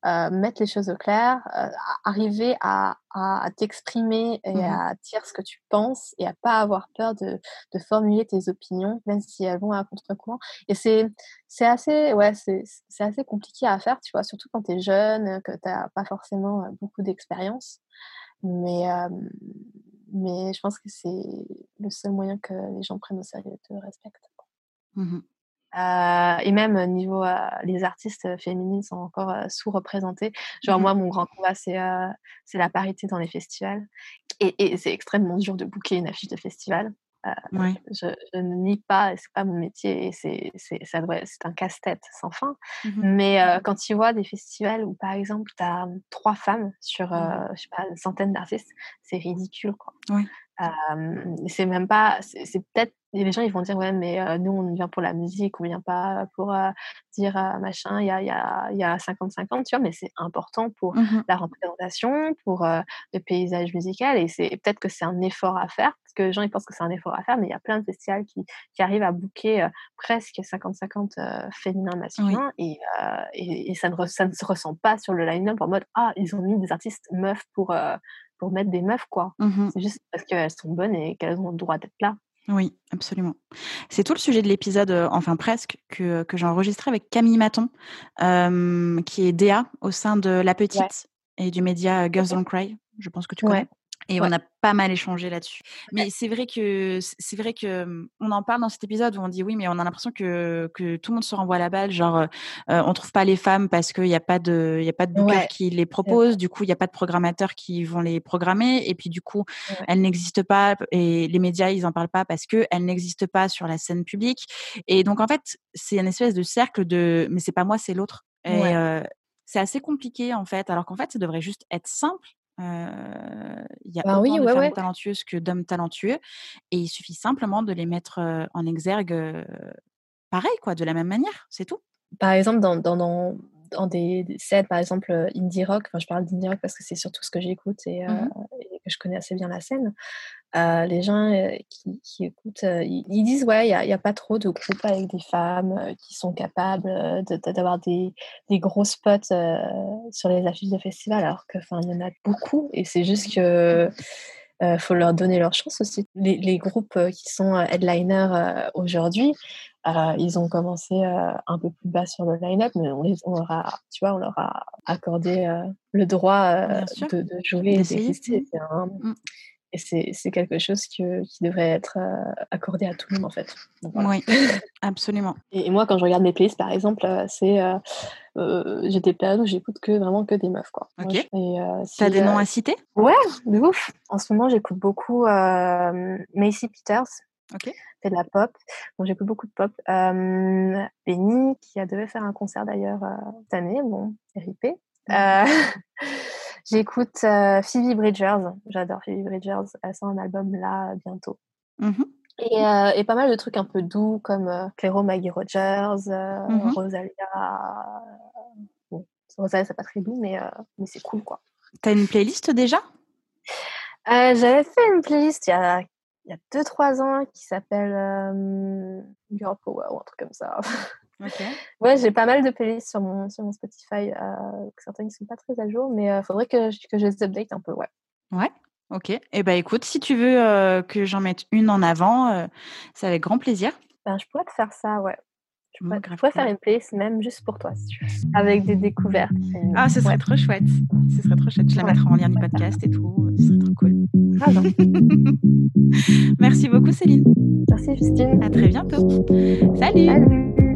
mettre les choses au clair, arriver à, à, t'exprimer et mmh à dire ce que tu penses et à pas avoir peur de, de formuler tes opinions, même si elles vont à contre-courant. Et c'est, c'est assez, ouais, c'est, c'est assez compliqué à faire, tu vois, surtout quand tu es jeune, que tu n'as pas forcément beaucoup d'expérience. Mais, mais je pense que c'est le seul moyen que les gens prennent au sérieux et te respectent. Mmh euh, et même niveau euh, les artistes féminines sont encore euh, sous-représentés. Genre mmh moi, mon grand combat, c'est c'est la parité dans les festivals. Et, et c'est extrêmement dur de booker une affiche de festival. Euh, je, ne nie pas, c'est pas mon métier, et c'est un casse-tête sans fin. Mmh Mais euh, quand tu vois des festivals où, par exemple, tu as trois femmes sur, mmh euh, je sais pas, une centaine d'artistes, c'est ridicule, quoi. C'est même pas, c'est peut-être les gens ils vont dire ouais mais nous on vient pour la musique on vient pas pour dire machin il y a y a y a 50 50 tu vois mais c'est important pour mmh la représentation pour le paysage musical et c'est peut-être que c'est un effort à faire parce que les gens ils pensent que c'est un effort à faire mais il y a plein de festivals qui, qui arrivent à booker presque 50 50 féminin masculin et, et, ça ne ça ne se ressent pas sur le line-up en mode ah ils ont mis des artistes meufs pour pour mettre des meufs, quoi. Mmh c'est juste parce qu'elles sont bonnes et qu'elles ont le droit d'être là. Oui, absolument. C'est tout le sujet de l'épisode, enfin presque, que, que j'ai enregistré avec Camille Maton, qui est DA au sein de La Petite et du média Girls Don't Cry. Je pense que tu connais. Et on a pas mal échangé là-dessus. Mais c'est vrai que c'est vrai que mmh, on en parle dans cet épisode où on dit oui, mais on a l'impression que, que tout le monde se renvoie la balle. Genre, euh, on trouve pas les femmes parce qu'il n'y a pas de il y a pas de booker qui les propose. Du coup, il n'y a pas de programmateurs qui vont les programmer. Et puis du coup, elles n'existent pas et les médias ils en parlent pas parce que elles n'existent pas sur la scène publique. Et donc en fait, c'est une espèce de cercle de mais c'est pas moi, c'est l'autre. Et c'est assez compliqué en fait, alors qu'en fait, ça devrait juste être simple il y a ben autant de femmes talentueuses que d'hommes talentueux et il suffit simplement de les mettre en exergue pareil, quoi, de la même manière, c'est tout. Par exemple, dans, dans, dans, dans des, scènes, par exemple, indie rock, enfin, je parle d'indie rock parce que c'est surtout ce que j'écoute et, mmh et, que je connais assez bien la scène, les gens qui, écoutent, ils, disent ouais, il n'y a, pas trop de groupes avec des femmes qui sont capables d'avoir des, des, gros spots sur les affiches de festivals, alors qu'il y en a beaucoup et c'est juste que faut leur donner leur chance aussi. Les groupes qui sont headliners aujourd'hui, ils ont commencé un peu plus bas sur le line-up, mais on, les, on, leur a, tu vois, on leur a accordé le droit de, de, jouer et d'exister. Mmh. Et c'est quelque chose qui devrait être euh, accordé à tout le monde, en fait. Oui, absolument. Et, moi, quand je regarde mes playlists, par exemple, euh, c'est euh, j'ai des périodes où j'écoute que vraiment que des meufs, quoi. Ok. Et, T'as des noms à citer? Ouais, de ouf. En ce moment, j'écoute beaucoup Macy Peters. Ok. C'est de la pop. Bon, j'écoute beaucoup de pop. Benny, qui a devait faire un concert d'ailleurs cette année. Bon, RIP. J'écoute euh, Phoebe Bridgers. J'adore Phoebe Bridgers. Elle sort un album là bientôt. Mmh euh, et, pas mal de trucs un peu doux comme euh, Clairo Maggie Rogers, mmh Rosalia. Bon, Rosalia, c'est pas très doux, mais, mais c'est cool quoi. T'as une playlist déjà? J'avais fait une playlist il y a il y a 2-3 ans qui s'appelle Girl Power ou un truc comme ça. Ouais, j'ai pas mal de playlists sur mon, sur mon Spotify, euh, certaines qui sont pas très à jour, mais il euh, faudrait que, que je les update un peu, ouais. Ouais, ok. Et eh ben écoute, si tu veux euh, que j'en mette une en avant, c'est avec grand plaisir. Ben, je pourrais te faire ça, ouais. Je pourrais, faire une playlist même juste pour toi, si tu veux, avec des découvertes. Ah, ce serait trop chouette. Ce serait trop chouette. Je la mettrai en lien du podcast et tout. Ce serait trop cool. Ah, Merci beaucoup, Céline. Merci, Justine. À très bientôt. Salut. Salut.